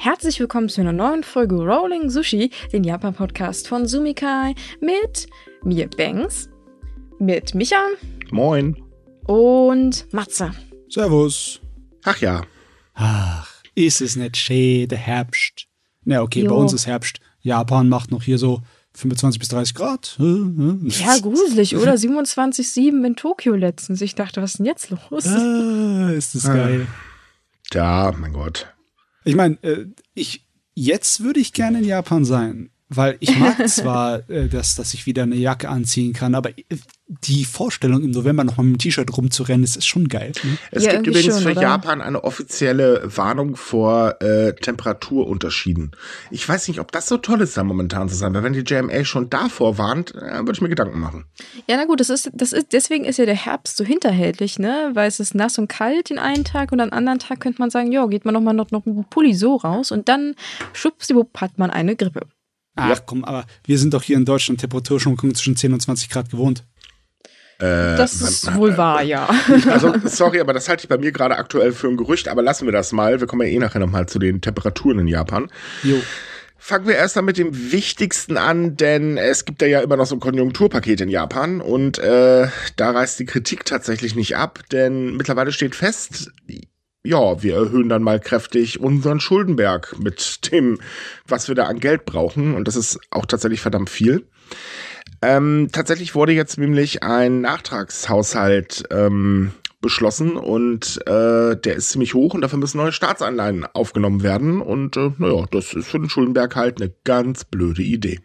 Herzlich willkommen zu einer neuen Folge Rolling Sushi, den Japan-Podcast von Sumikai mit mir Banks, mit Micha Moin. und Matze. Servus. Ach ja. Ach, ist es nicht schön, der Herbst. Na, okay, Jo. bei uns ist Herbst. Japan macht noch hier so 25 bis 30 Grad. Äh, äh. Ja, gruselig, oder? 27,7 in Tokio letztens. Ich dachte, was ist denn jetzt los? Ah, ist das geil. Ja, mein Gott. Ich meine, äh, ich, jetzt würde ich gerne in Japan sein. Weil ich mag zwar, äh, dass, dass ich wieder eine Jacke anziehen kann, aber äh, die Vorstellung, im November noch mal mit dem T-Shirt rumzurennen, ist, ist schon geil. ne? Es Ja, gibt übrigens schon, für oder? Japan eine offizielle Warnung vor äh, Temperaturunterschieden. Ich weiß nicht, ob das so toll ist, da momentan zu sein, weil wenn die JMA schon davor warnt, äh, würde ich mir Gedanken machen. Ja, na gut, das ist, das ist, deswegen ist ja der Herbst so hinterhältig, ne? Weil es ist nass und kalt den einen Tag und am anderen Tag könnte man sagen, ja, geht man nochmal noch, noch mit dem Pulli so raus und dann schwuppsdiwupp hat man eine Grippe. Ach komm, aber wir sind doch hier in Deutschland Temperaturschwankungen zwischen 10 und 20 Grad gewohnt. Das ist wohl wahr, ja. Also, sorry, aber das halte ich bei mir gerade aktuell für ein Gerücht, aber lassen wir das mal. Wir kommen ja eh nachher nochmal zu den Temperaturen in Japan. Jo. Fangen wir erst mal mit dem Wichtigsten an, denn es gibt ja, ja immer noch so ein Konjunkturpaket in Japan und äh, da reißt die Kritik tatsächlich nicht ab, denn mittlerweile steht fest, ja, wir erhöhen dann mal kräftig unseren Schuldenberg mit dem, was wir da an Geld brauchen und das ist auch tatsächlich verdammt viel. Ähm, tatsächlich wurde jetzt nämlich ein Nachtragshaushalt ähm, beschlossen und äh, der ist ziemlich hoch und dafür müssen neue Staatsanleihen aufgenommen werden und äh, naja, das ist für den Schuldenberg halt eine ganz blöde Idee.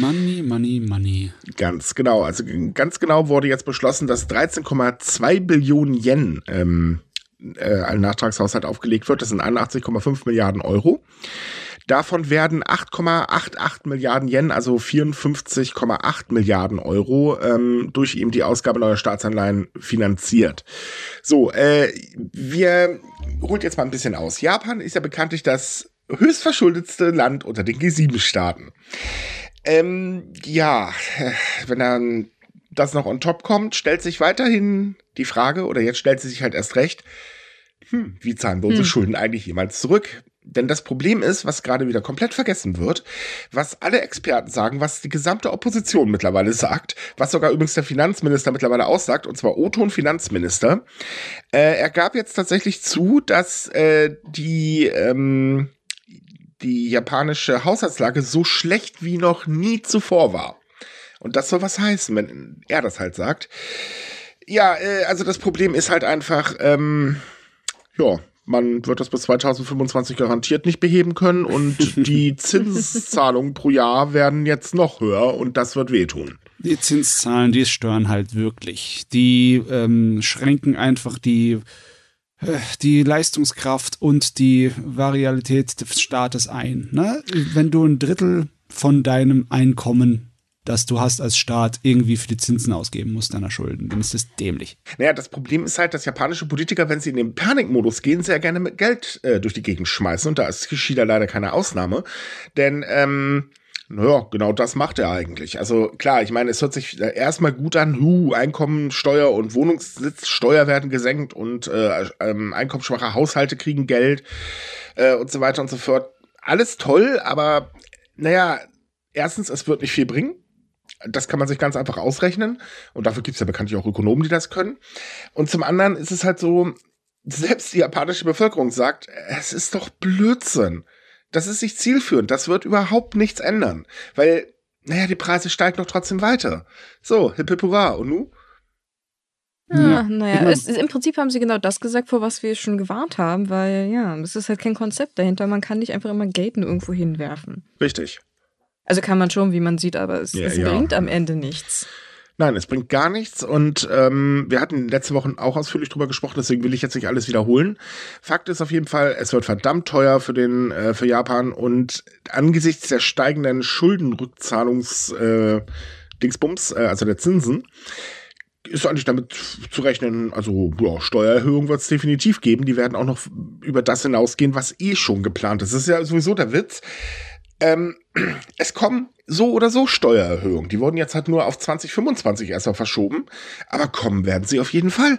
Money, money, money. Ganz genau, also ganz genau wurde jetzt beschlossen, dass 13,2 Billionen Yen ähm, äh, ein Nachtragshaushalt aufgelegt wird. Das sind 81,5 Milliarden Euro. Davon werden 8,88 Milliarden Yen, also 54,8 Milliarden Euro, ähm, durch eben die Ausgabe neuer Staatsanleihen finanziert. So, äh, wir holt jetzt mal ein bisschen aus. Japan ist ja bekanntlich das höchstverschuldetste Land unter den G7-Staaten. Ähm, ja, äh, wenn dann das noch on top kommt, stellt sich weiterhin die Frage, oder jetzt stellt sie sich halt erst recht, hm, wie zahlen wir unsere Schulden eigentlich jemals zurück? Denn das Problem ist, was gerade wieder komplett vergessen wird, was alle Experten sagen, was die gesamte Opposition mittlerweile sagt, was sogar übrigens der Finanzminister mittlerweile aussagt, und zwar Oton Finanzminister. Äh, er gab jetzt tatsächlich zu, dass äh, die ähm, die japanische Haushaltslage so schlecht wie noch nie zuvor war. Und das soll was heißen, wenn er das halt sagt. Ja, äh, also das Problem ist halt einfach, ähm, ja, man wird das bis 2025 garantiert nicht beheben können und die Zinszahlungen pro Jahr werden jetzt noch höher und das wird wehtun. Die Zinszahlen, die stören halt wirklich. Die ähm, schränken einfach die, äh, die Leistungskraft und die Varialität des Staates ein. Ne? Wenn du ein Drittel von deinem Einkommen, das du hast als Staat, irgendwie für die Zinsen ausgeben musst deiner Schulden, dann ist das dämlich. Naja, das Problem ist halt, dass japanische Politiker, wenn sie in den Panikmodus gehen, sehr gerne mit Geld äh, durch die Gegend schmeißen. Und da ist Kishida leider keine Ausnahme. Denn, ähm, naja, genau das macht er eigentlich. Also klar, ich meine, es hört sich äh, erstmal gut an, huh, Einkommensteuer und Wohnungssitzsteuer werden gesenkt und äh, ähm, einkommensschwache Haushalte kriegen Geld äh, und so weiter und so fort. Alles toll, aber naja, erstens, es wird nicht viel bringen. Das kann man sich ganz einfach ausrechnen. Und dafür gibt es ja bekanntlich auch Ökonomen, die das können. Und zum anderen ist es halt so, selbst die japanische Bevölkerung sagt, es ist doch Blödsinn. Das ist nicht zielführend. Das wird überhaupt nichts ändern. Weil, naja, die Preise steigen doch trotzdem weiter. So, hip hip hurra. Und nu? Ja. naja, Ich mein- es, im Prinzip haben sie genau das gesagt, vor was wir schon gewarnt haben, weil ja, es ist halt kein Konzept dahinter. Man kann nicht einfach immer nur irgendwo hinwerfen. Richtig. Also kann man schon, wie man sieht, aber es, Ja, es ja. bringt am Ende nichts. Nein, es bringt gar nichts und ähm, wir hatten letzte Woche auch ausführlich drüber gesprochen, deswegen will ich jetzt nicht alles wiederholen. Fakt ist auf jeden Fall, es wird verdammt teuer für den äh, für Japan und angesichts der steigenden Schuldenrückzahlungs äh, Dingsbums, äh, also der Zinsen, ist eigentlich damit zu rechnen, also ja, Steuererhöhungen wird es definitiv geben. Die werden auch noch über das hinausgehen, was eh schon geplant ist. Das ist ja sowieso der Witz. Ähm, es kommen so oder so Steuererhöhungen. Die wurden jetzt halt nur auf 2025 erstmal verschoben. Aber kommen werden sie auf jeden Fall.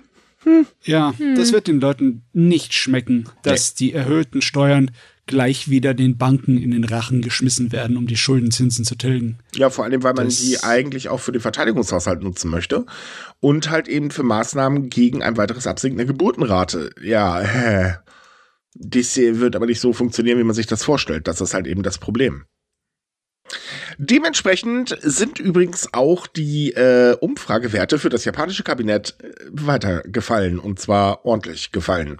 Ja, das wird den Leuten nicht schmecken, dass die erhöhten Steuern gleich wieder den Banken in den Rachen geschmissen werden, um die Schuldenzinsen zu tilgen. Ja, vor allem, weil man Das- die eigentlich auch für den Verteidigungshaushalt nutzen möchte und halt eben für Maßnahmen gegen ein weiteres Absinken der Geburtenrate. Ja, äh, hier wird aber nicht so funktionieren, wie man sich das vorstellt. Das ist halt eben das Problem. Dementsprechend sind übrigens auch die äh, Umfragewerte für das japanische Kabinett äh, weitergefallen und zwar ordentlich gefallen.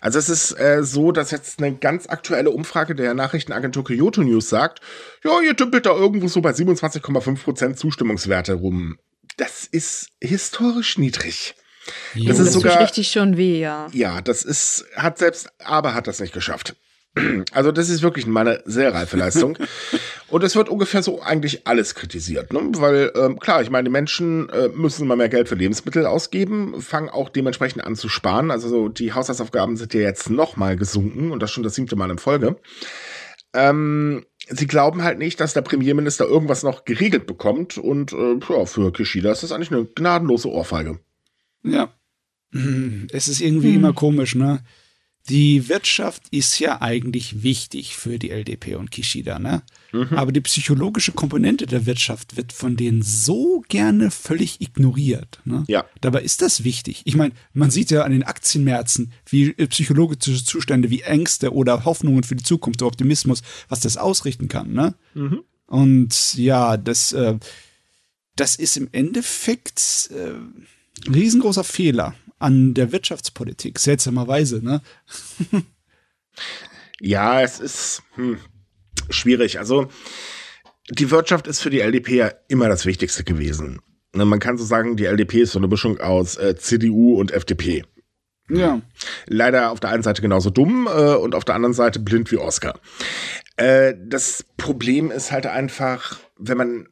Also es ist äh, so, dass jetzt eine ganz aktuelle Umfrage der Nachrichtenagentur Kyoto News sagt, ja, ihr tümpelt da irgendwo so bei 27,5% Zustimmungswerte rum. Das ist historisch niedrig. Jo. Das Das ist tut sogar- richtig schon weh, ja. Ja, das ist, hat selbst, aber hat das nicht geschafft. Also das ist wirklich mal eine sehr reife Leistung. Und es wird ungefähr so eigentlich alles kritisiert. Ne? Weil, ähm, klar, ich meine, die Menschen äh, müssen immer mehr Geld für Lebensmittel ausgeben, fangen auch dementsprechend an zu sparen. Also so, die Haushaltsaufgaben sind ja jetzt noch mal gesunken und das schon das siebte Mal in Folge. Ähm, sie glauben halt nicht, dass der Premierminister irgendwas noch geregelt bekommt. Und äh, ja, für Kishida ist das eigentlich eine gnadenlose Ohrfeige. Ja. Hm, Es ist irgendwie immer komisch, ne? Die Wirtschaft ist ja eigentlich wichtig für die LDP und Kishida, ne? Aber die psychologische Komponente der Wirtschaft wird von denen so gerne völlig ignoriert. Ne? Ja. Dabei ist das wichtig. Ich meine, man sieht ja an den Aktienmärkten, wie psychologische Zustände, wie Ängste oder Hoffnungen für die Zukunft, der Optimismus, was das ausrichten kann. Ne? Und ja, das, äh, das ist im Endeffekt äh, ein riesengroßer Fehler an der Wirtschaftspolitik, seltsamerweise. Ne? Ja, es ist hm, schwierig. Also die Wirtschaft ist für die LDP ja immer das Wichtigste gewesen. Ne, Man kann so sagen, die LDP ist so eine Mischung aus äh, CDU und FDP. Ja. Leider auf der einen Seite genauso dumm äh, und auf der anderen Seite blind wie Oscar. Äh, das Problem ist halt einfach, wenn man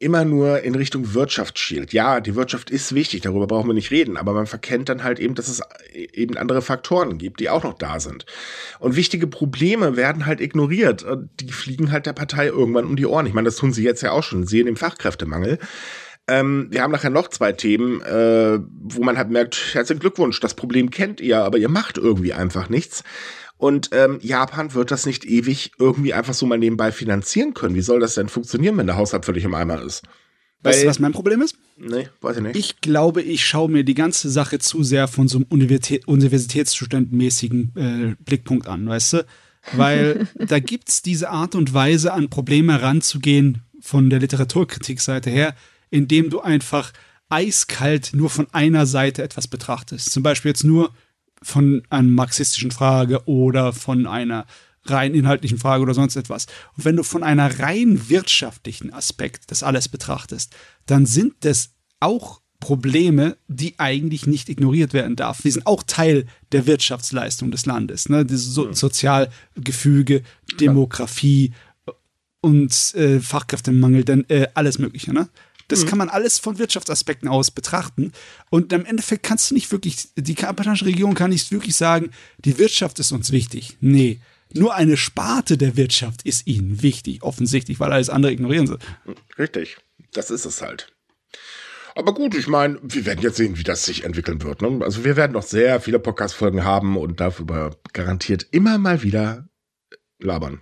immer nur in Richtung Wirtschaft schielt. Ja, die Wirtschaft ist wichtig, darüber brauchen wir nicht reden, aber man verkennt dann halt eben, dass es eben andere Faktoren gibt, die auch noch da sind. Und wichtige Probleme werden halt ignoriert. Die fliegen halt der Partei irgendwann um die Ohren. Ich meine, das tun sie jetzt ja auch schon, sehen den Fachkräftemangel. Ähm, wir haben nachher noch zwei Themen, äh, wo man halt merkt, herzlichen Glückwunsch, das Problem kennt ihr, aber ihr macht irgendwie einfach nichts. Und ähm, Japan wird das nicht ewig irgendwie einfach so mal nebenbei finanzieren können. Wie soll das denn funktionieren, wenn der Haushalt völlig im Eimer ist? Weißt du, was mein Problem ist? Nee, weiß ich nicht. Ich glaube, ich schaue mir die ganze Sache zu sehr von so einem Universität, universitätsstudentenmäßigen äh, Blickpunkt an, weißt du? Weil da gibt's diese Art und Weise, an Probleme heranzugehen von der Literaturkritikseite her, indem du einfach eiskalt nur von einer Seite etwas betrachtest. Zum Beispiel jetzt nur von einer marxistischen Frage oder von einer rein inhaltlichen Frage oder sonst etwas. Und wenn du von einer rein wirtschaftlichen Aspekt das alles betrachtest, dann sind das auch Probleme, die eigentlich nicht ignoriert werden darf. Die sind auch Teil der Wirtschaftsleistung des Landes. Ne? Dieses so Sozialgefüge, Demografie und äh, Fachkräftemangel, dann äh, alles Mögliche. Ne? Das kann man alles von Wirtschaftsaspekten aus betrachten. Und im Endeffekt kannst du nicht wirklich, die japanische Regierung kann nicht wirklich sagen, die Wirtschaft ist uns wichtig. Nee. Nur eine Sparte der Wirtschaft ist ihnen wichtig, offensichtlich, weil alles andere ignorieren sie. Richtig. Das ist es halt. Aber gut, ich meine, wir werden jetzt sehen, wie das sich entwickeln wird. Ne? Also wir werden noch sehr viele Podcast-Folgen haben und darüber garantiert immer mal wieder labern.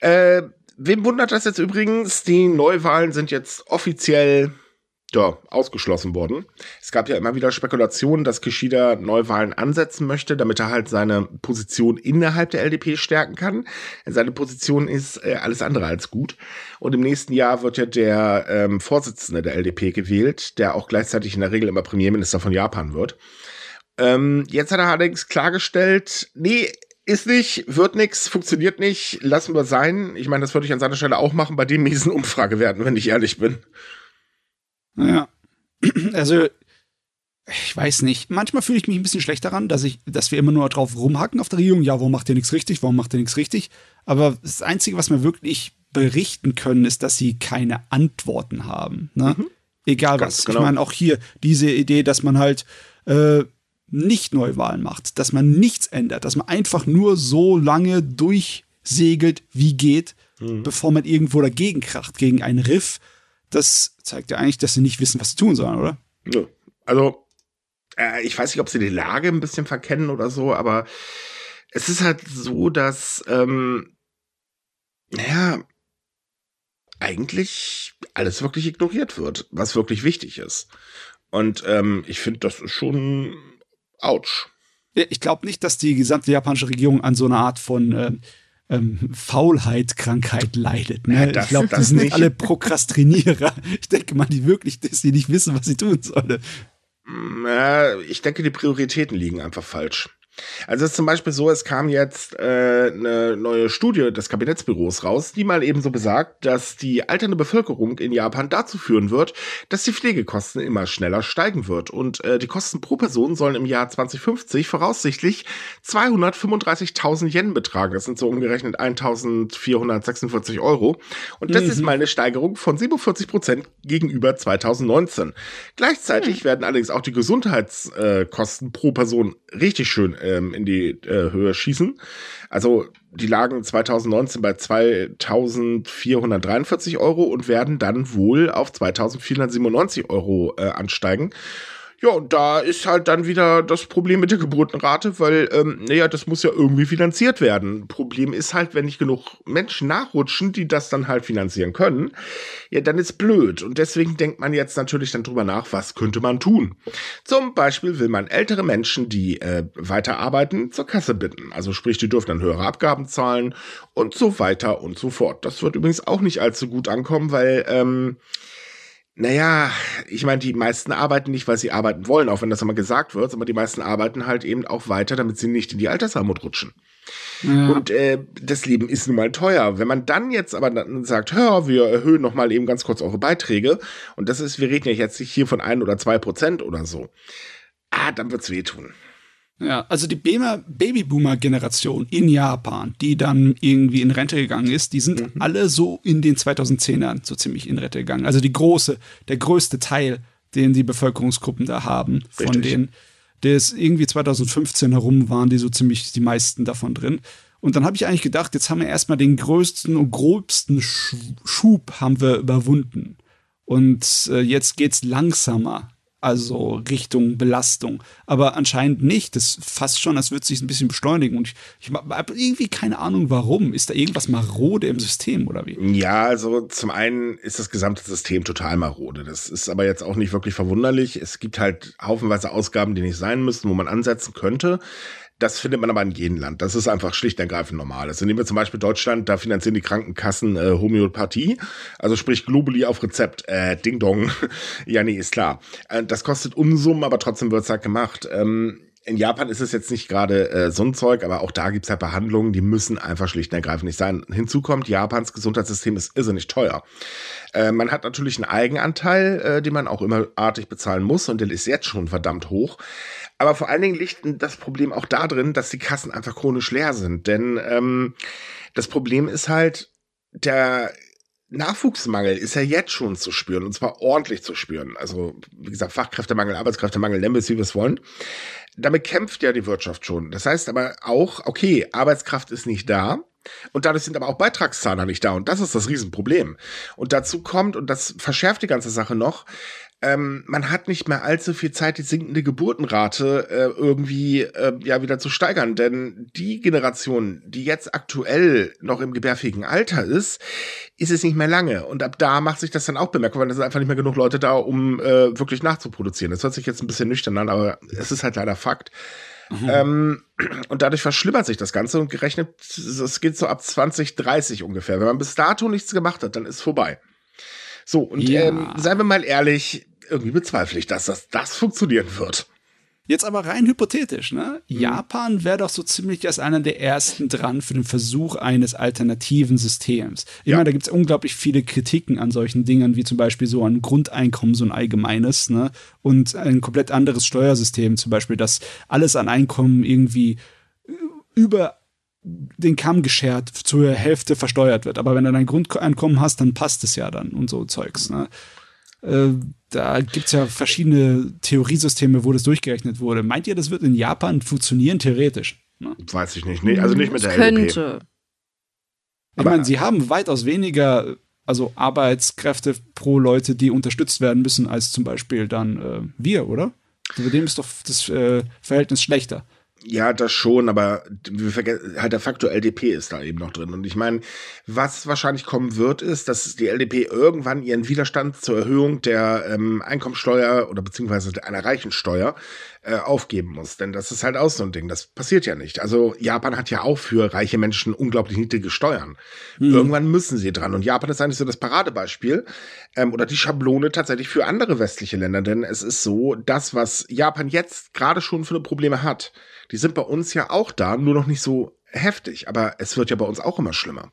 Äh, wem wundert das jetzt übrigens? Die Neuwahlen sind jetzt offiziell ja, ausgeschlossen worden. Es gab ja immer wieder Spekulationen, dass Kishida Neuwahlen ansetzen möchte, damit er halt seine Position innerhalb der LDP stärken kann. Seine Position ist äh, alles andere als gut. Und im nächsten Jahr wird ja der ähm, Vorsitzende der LDP gewählt, der auch gleichzeitig in der Regel immer Premierminister von Japan wird. Ähm, jetzt hat er allerdings klargestellt, nee, ist nicht, wird nix, funktioniert nicht, lassen wir sein. Ich meine, das würde ich an seiner Stelle auch machen bei dem miesen Umfragewerten, wenn ich ehrlich bin. Ja. Also, ich weiß nicht. Manchmal fühle ich mich ein bisschen schlecht daran, dass ich, dass wir immer nur drauf rumhacken auf der Regierung. Ja, warum macht ihr nichts richtig? Warum macht ihr nichts richtig? Aber das Einzige, was wir wirklich berichten können, ist, dass sie keine Antworten haben. Ne? Egal Ganz was. genau. Ich meine, auch hier diese Idee, dass man halt äh, nicht Neuwahlen macht, dass man nichts ändert, dass man einfach nur so lange durchsegelt, wie geht, bevor man irgendwo dagegen kracht, gegen einen Riff. Das zeigt ja eigentlich, dass sie nicht wissen, was sie tun sollen, oder? Nö. Also, äh, ich weiß nicht, ob sie die Lage ein bisschen verkennen oder so, aber es ist halt so, dass, ähm, naja, eigentlich alles wirklich ignoriert wird, was wirklich wichtig ist. Und ähm, ich finde, das ist schon ouch. Ich glaube nicht, dass die gesamte japanische Regierung an so einer Art von äh, ähm, Faulheit, Krankheit leidet. Ne? Das, ich glaube, das sind nicht alle Prokrastinierer. Ich denke mal, die wirklich, dass sie nicht wissen, was sie tun sollen. Ich denke, die Prioritäten liegen einfach falsch. Also es ist zum Beispiel so, es kam jetzt äh, eine neue Studie des Kabinettsbüros raus, die mal eben so besagt, dass die alternde Bevölkerung in Japan dazu führen wird, dass die Pflegekosten immer schneller steigen wird. Und äh, die Kosten pro Person sollen im Jahr 2050 voraussichtlich 235.000 Yen betragen. Das sind so umgerechnet 1.446 Euro. Und das mhm. ist mal eine Steigerung von 47 Prozent gegenüber 2019. Gleichzeitig mhm. werden allerdings auch die Gesundheitskosten pro Person richtig schön ähm, in die äh, Höhe schießen. Also die lagen 2019 bei 2443 Euro und werden dann wohl auf 2497 Euro äh, ansteigen. Ja, und da ist halt dann wieder das Problem mit der Geburtenrate, weil, ähm, naja, das muss ja irgendwie finanziert werden. Problem ist halt, wenn nicht genug Menschen nachrutschen, die das dann halt finanzieren können, ja, dann ist blöd. Und deswegen denkt man jetzt natürlich dann drüber nach, was könnte man tun. Zum Beispiel will man ältere Menschen, die äh, weiterarbeiten, zur Kasse bitten. Also sprich, die dürfen dann höhere Abgaben zahlen und so weiter und so fort. Das wird übrigens auch nicht allzu gut ankommen, weil, ähm, naja, ich meine, die meisten arbeiten nicht, weil sie arbeiten wollen, auch wenn das immer gesagt wird, aber die meisten arbeiten halt eben auch weiter, damit sie nicht in die Altersarmut rutschen. Ja. Und äh, das Leben ist nun mal teuer. Wenn man dann jetzt aber dann sagt, hör, wir erhöhen noch mal eben ganz kurz eure Beiträge, und das ist, wir reden ja jetzt nicht hier von ein oder zwei Prozent oder so, ah, dann wird's wehtun. Ja, also die Babyboomer-Generation in Japan, die dann irgendwie in Rente gegangen ist, die sind mhm. alle so in den 2010ern so ziemlich in Rente gegangen. Also die große, der größte Teil, den die Bevölkerungsgruppen da haben, von Richtig. denen, der ist irgendwie 2015 herum, waren die so ziemlich die meisten davon drin. Und dann habe ich eigentlich gedacht, jetzt haben wir erstmal den größten und grobsten Schub haben wir überwunden. Und äh, jetzt geht's langsamer also Richtung Belastung. Aber anscheinend nicht. Das fast schon, als würde sich ein bisschen beschleunigen. Und ich, ich habe irgendwie keine Ahnung, warum. Ist da irgendwas marode im System oder wie? Ja, also zum einen ist das gesamte System total marode. Das ist aber jetzt auch nicht wirklich verwunderlich. Es gibt halt haufenweise Ausgaben, die nicht sein müssten, wo man ansetzen könnte. Das findet man aber in jedem Land. Das ist einfach schlicht und ergreifend normal. Also nehmen wir zum Beispiel Deutschland, da finanzieren die Krankenkassen äh, Homöopathie, also sprich Globuli auf Rezept. Äh, Ding Dong. ja, nee, ist klar. Äh, das kostet Unsummen, aber trotzdem wird's halt gemacht. Ähm, in Japan ist es jetzt nicht gerade äh, so ein Zeug, aber auch da gibt's halt Behandlungen, die müssen einfach schlicht und ergreifend nicht sein. Hinzu kommt, Japans Gesundheitssystem ist irrsinnig teuer. Äh, man hat natürlich einen Eigenanteil, äh, den man auch immer artig bezahlen muss und der ist jetzt schon verdammt hoch. Aber vor allen Dingen liegt das Problem auch darin, dass die Kassen einfach chronisch leer sind. Denn ähm, das Problem ist halt, der Nachwuchsmangel ist ja jetzt schon zu spüren und zwar ordentlich zu spüren. Also, wie gesagt, Fachkräftemangel, Arbeitskräftemangel, nennen wir es, wie wir es wollen. Damit kämpft ja die Wirtschaft schon. Das heißt aber auch, okay, Arbeitskraft ist nicht da. Und dadurch sind aber auch Beitragszahler nicht da. Und das ist das Riesenproblem. Und dazu kommt, und das verschärft die ganze Sache noch, ähm, man hat nicht mehr allzu viel Zeit, die sinkende Geburtenrate äh, irgendwie äh, ja wieder zu steigern. Denn die Generation, die jetzt aktuell noch im gebärfähigen Alter ist, ist es nicht mehr lange. Und ab da macht sich das dann auch bemerkbar, weil es sind einfach nicht mehr genug Leute da, um äh, wirklich nachzuproduzieren. Das hört sich jetzt ein bisschen nüchtern an, aber es ist halt leider Fakt. Mhm. Ähm, und dadurch verschlimmert sich das Ganze und gerechnet, es geht so ab 2030 ungefähr. Wenn man bis dato nichts gemacht hat, dann ist vorbei. So, und ja. ähm, seien wir mal ehrlich, irgendwie bezweifle ich, dass das, das funktionieren wird. Jetzt aber rein hypothetisch, ne? Mhm. Japan wäre doch so ziemlich als einer der ersten dran für den Versuch eines alternativen Systems. Ich ja. meine, da gibt es unglaublich viele Kritiken an solchen Dingen, wie zum Beispiel so ein Grundeinkommen, so ein allgemeines, ne? Und ein komplett anderes Steuersystem, zum Beispiel, dass alles an Einkommen irgendwie über den Kamm geschert zur Hälfte versteuert wird. Aber wenn du dein Grundeinkommen hast, dann passt es ja dann und so Zeugs. Ne? Äh, da gibt es ja verschiedene Theoriesysteme, wo das durchgerechnet wurde. Meint ihr, das wird in Japan funktionieren, theoretisch? Ne? Weiß ich nicht. Nee, also nicht mit der könnte. LDP. Ich meine, sie haben weitaus weniger also Arbeitskräfte pro Leute, die unterstützt werden müssen, als zum Beispiel dann äh, wir, oder? Bei dem ist doch das äh, Verhältnis schlechter. Ja, das schon, aber wir vergessen, halt der Faktor LDP ist da eben noch drin. Und ich meine, was wahrscheinlich kommen wird, ist, dass die LDP irgendwann ihren Widerstand zur Erhöhung der ähm, Einkommensteuer oder beziehungsweise einer Reichensteuer äh, aufgeben muss. Denn das ist halt auch so ein Ding. Das passiert ja nicht. Also Japan hat ja auch für reiche Menschen unglaublich niedrige Steuern. Mhm. Irgendwann müssen sie dran. Und Japan ist eigentlich so das Paradebeispiel ähm, oder die Schablone tatsächlich für andere westliche Länder. Denn es ist so, das, was Japan jetzt gerade schon für Probleme hat, die sind bei uns ja auch da, nur noch nicht so heftig. Aber es wird ja bei uns auch immer schlimmer.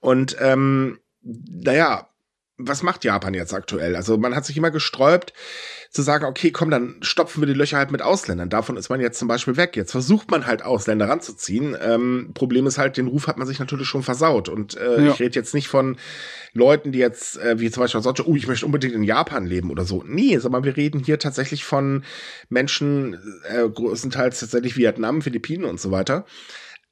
Und ähm, naja, was macht Japan jetzt aktuell? Also man hat sich immer gesträubt zu sagen, okay, komm, dann stopfen wir die Löcher halt mit Ausländern. Davon ist man jetzt zum Beispiel weg. Jetzt versucht man halt Ausländer ranzuziehen. Ähm, Problem ist halt, den Ruf hat man sich natürlich schon versaut. Und äh, ja. ich rede jetzt nicht von Leuten, die jetzt, äh, wie zum Beispiel sonst, oh, ich möchte unbedingt in Japan leben oder so. Nee, sondern wir reden hier tatsächlich von Menschen, äh, größtenteils tatsächlich Vietnam, Philippinen und so weiter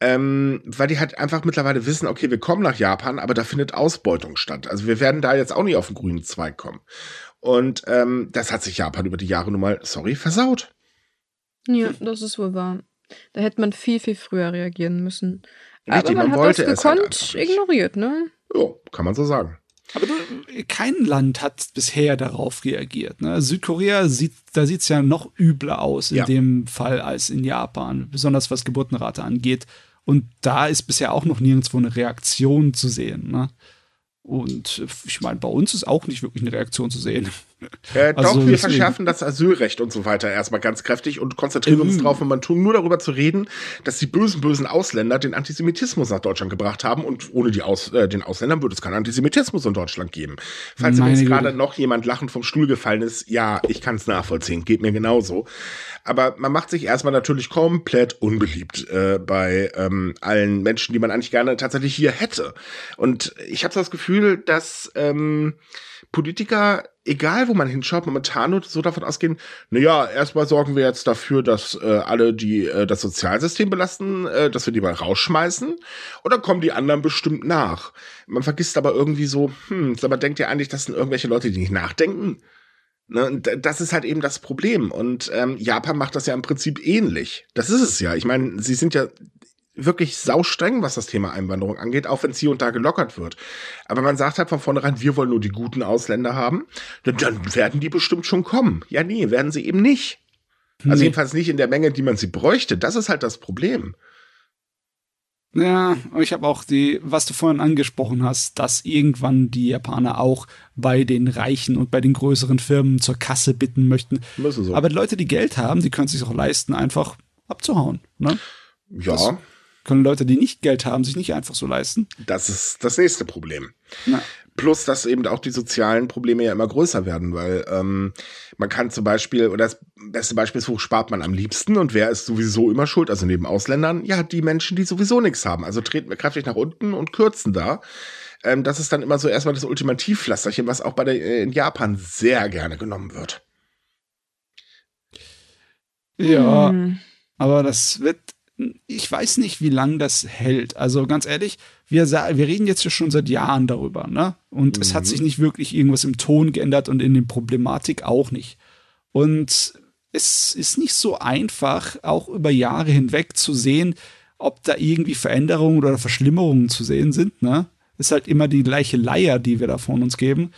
ähm, weil die halt einfach mittlerweile wissen, okay, wir kommen nach Japan, aber da findet Ausbeutung statt. Also wir werden da jetzt auch nicht auf den grünen Zweig kommen. Und ähm, das hat sich Japan über die Jahre nun mal, sorry, versaut. Ja, das ist wohl wahr. Da hätte man viel, viel früher reagieren müssen. Richtig, aber man, man wollte das gekonnt es halt ignoriert, ne? Ja, kann man so sagen. Aber du, kein Land hat bisher darauf reagiert. Ne? Südkorea sieht, da sieht es ja noch übler aus in ja. dem Fall als in Japan, besonders was Geburtenrate angeht. Und da ist bisher auch noch nirgendwo eine Reaktion zu sehen. Ne? Und ich meine, bei uns ist auch nicht wirklich eine Reaktion zu sehen. Äh, also doch, wir deswegen. verschärfen das Asylrecht und so weiter erstmal ganz kräftig und konzentrieren mhm. uns drauf, wenn man tun, nur darüber zu reden, dass die bösen, bösen Ausländer den Antisemitismus nach Deutschland gebracht haben und ohne die Aus, äh, den Ausländern würde es keinen Antisemitismus in Deutschland geben. Falls jetzt gerade noch jemand lachend vom Stuhl gefallen ist, ja, ich kann es nachvollziehen, geht mir genauso. Aber man macht sich erstmal natürlich komplett unbeliebt äh, bei ähm, allen Menschen, die man eigentlich gerne tatsächlich hier hätte. Und ich habe das Gefühl, dass ähm, Politiker, egal wo man hinschaut, momentan nur so davon ausgehen, naja, erstmal sorgen wir jetzt dafür, dass äh, alle, die äh, das Sozialsystem belasten, äh, dass wir die mal rausschmeißen. Oder kommen die anderen bestimmt nach? Man vergisst aber irgendwie so, hm, aber denkt ihr eigentlich, das sind irgendwelche Leute, die nicht nachdenken? Ne, das ist halt eben das Problem. Und ähm, Japan macht das ja im Prinzip ähnlich. Das ist es ja. Ich meine, sie sind ja wirklich saustreng, was das Thema Einwanderung angeht, auch wenn es hier und da gelockert wird. Aber man sagt halt von vornherein, wir wollen nur die guten Ausländer haben. Dann werden die bestimmt schon kommen. Ja, nee, werden sie eben nicht. Also nee. jedenfalls nicht in der Menge, die man sie bräuchte. Das ist halt das Problem. Ja, ich habe auch die, was du vorhin angesprochen hast, dass irgendwann die Japaner auch bei den Reichen und bei den größeren Firmen zur Kasse bitten möchten. So. Aber Leute, die Geld haben, die können es sich auch leisten, einfach abzuhauen. Ne? Ja. Das können Leute, die nicht Geld haben, sich nicht einfach so leisten. Das ist das nächste Problem. Ja. Plus, dass eben auch die sozialen Probleme ja immer größer werden, weil ähm, man kann zum Beispiel, oder das beste Beispiel ist, wo spart man am liebsten und wer ist sowieso immer schuld, also neben Ausländern, ja, die Menschen, die sowieso nichts haben. Also treten wir kräftig nach unten und kürzen da. Ähm, das ist dann immer so erstmal das Ultimativpflasterchen, was auch bei der, äh, in Japan sehr gerne genommen wird. Ja, hm. aber das wird ich weiß nicht, wie lange das hält. Also ganz ehrlich, wir, wir reden jetzt schon seit Jahren darüber, ne? Und mhm. es hat sich mhm. nicht wirklich irgendwas im Ton geändert und in der Problematik auch nicht. Und es ist nicht so einfach, auch über Jahre hinweg zu sehen, ob da irgendwie Veränderungen oder Verschlimmerungen zu sehen sind, ne? Ist halt immer die gleiche Leier, die wir da von uns geben.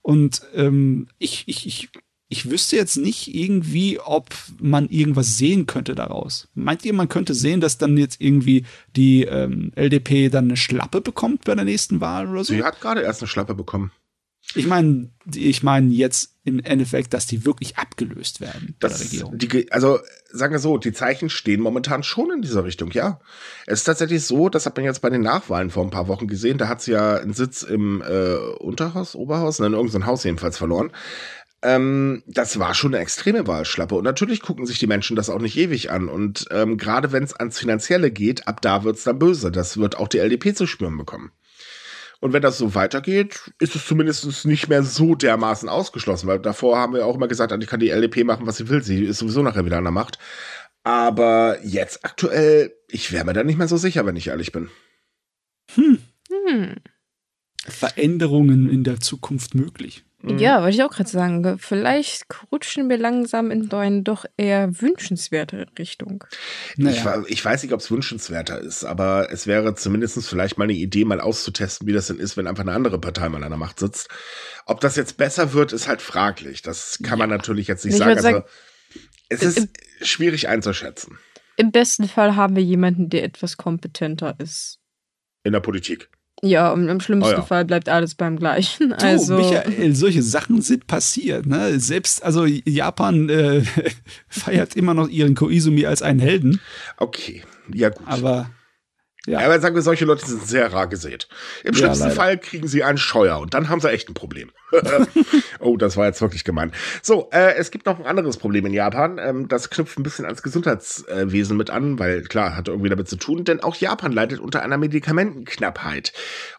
Und ähm, ich, ich, ich ich wüsste jetzt nicht irgendwie, ob man irgendwas sehen könnte daraus. Meint ihr, man könnte sehen, dass dann jetzt irgendwie die ähm, LDP dann eine Schlappe bekommt bei der nächsten Wahl oder so? Sie hat gerade erst eine Schlappe bekommen. Ich meine, ich meine jetzt im Endeffekt, dass die wirklich abgelöst werden das, der Regierung. Die, also sagen wir so, die Zeichen stehen momentan schon in dieser Richtung, ja. Es ist tatsächlich so, das hat man jetzt bei den Nachwahlen vor ein paar Wochen gesehen, da hat sie ja einen Sitz im äh, Unterhaus, Oberhaus, in irgendein Haus jedenfalls verloren. Ähm, das war schon eine extreme Wahlschlappe. Und natürlich gucken sich die Menschen das auch nicht ewig an. Und ähm, gerade wenn es ans Finanzielle geht, ab da wird es dann böse. Das wird auch die LDP zu spüren bekommen. Und wenn das so weitergeht, ist es zumindest nicht mehr so dermaßen ausgeschlossen, weil davor haben wir auch immer gesagt, die kann die LDP machen, was sie will. Sie ist sowieso nachher wieder an der Macht. Aber jetzt aktuell, ich wäre mir da nicht mehr so sicher, wenn ich ehrlich bin. Hm. hm. Veränderungen in der Zukunft möglich. Mhm. Ja, wollte ich auch gerade sagen. Vielleicht rutschen wir langsam in eine doch eher wünschenswerte Richtung. Ich, wa- ich weiß nicht, ob es wünschenswerter ist, aber es wäre zumindest vielleicht mal eine Idee, mal auszutesten, wie das denn ist, wenn einfach eine andere Partei mal an der Macht sitzt. Ob das jetzt besser wird, ist halt fraglich. Das kann man natürlich jetzt nicht Ich sagen. sagen, also, es ist schwierig einzuschätzen Im besten Fall haben wir jemanden, der etwas kompetenter ist. in der Politik. Ja, und im schlimmsten Oh ja. Fall bleibt alles beim Gleichen. Du, Also, Michael, solche Sachen sind passiert. Ne? Selbst, also Japan äh, feiert immer noch ihren Koizumi als einen Helden, Okay, ja gut. aber ja. Ja, aber sagen wir, solche Leute sind sehr rar gesät. Im Ja, schlimmsten leider. Fall kriegen sie einen Scheuer und dann haben sie echt ein Problem. oh, das war jetzt wirklich gemein. So, äh, es gibt noch ein anderes Problem in Japan. Ähm, das knüpft ein bisschen ans Gesundheitswesen mit an, weil klar, hat irgendwie damit zu tun, denn auch Japan leidet unter einer Medikamentenknappheit.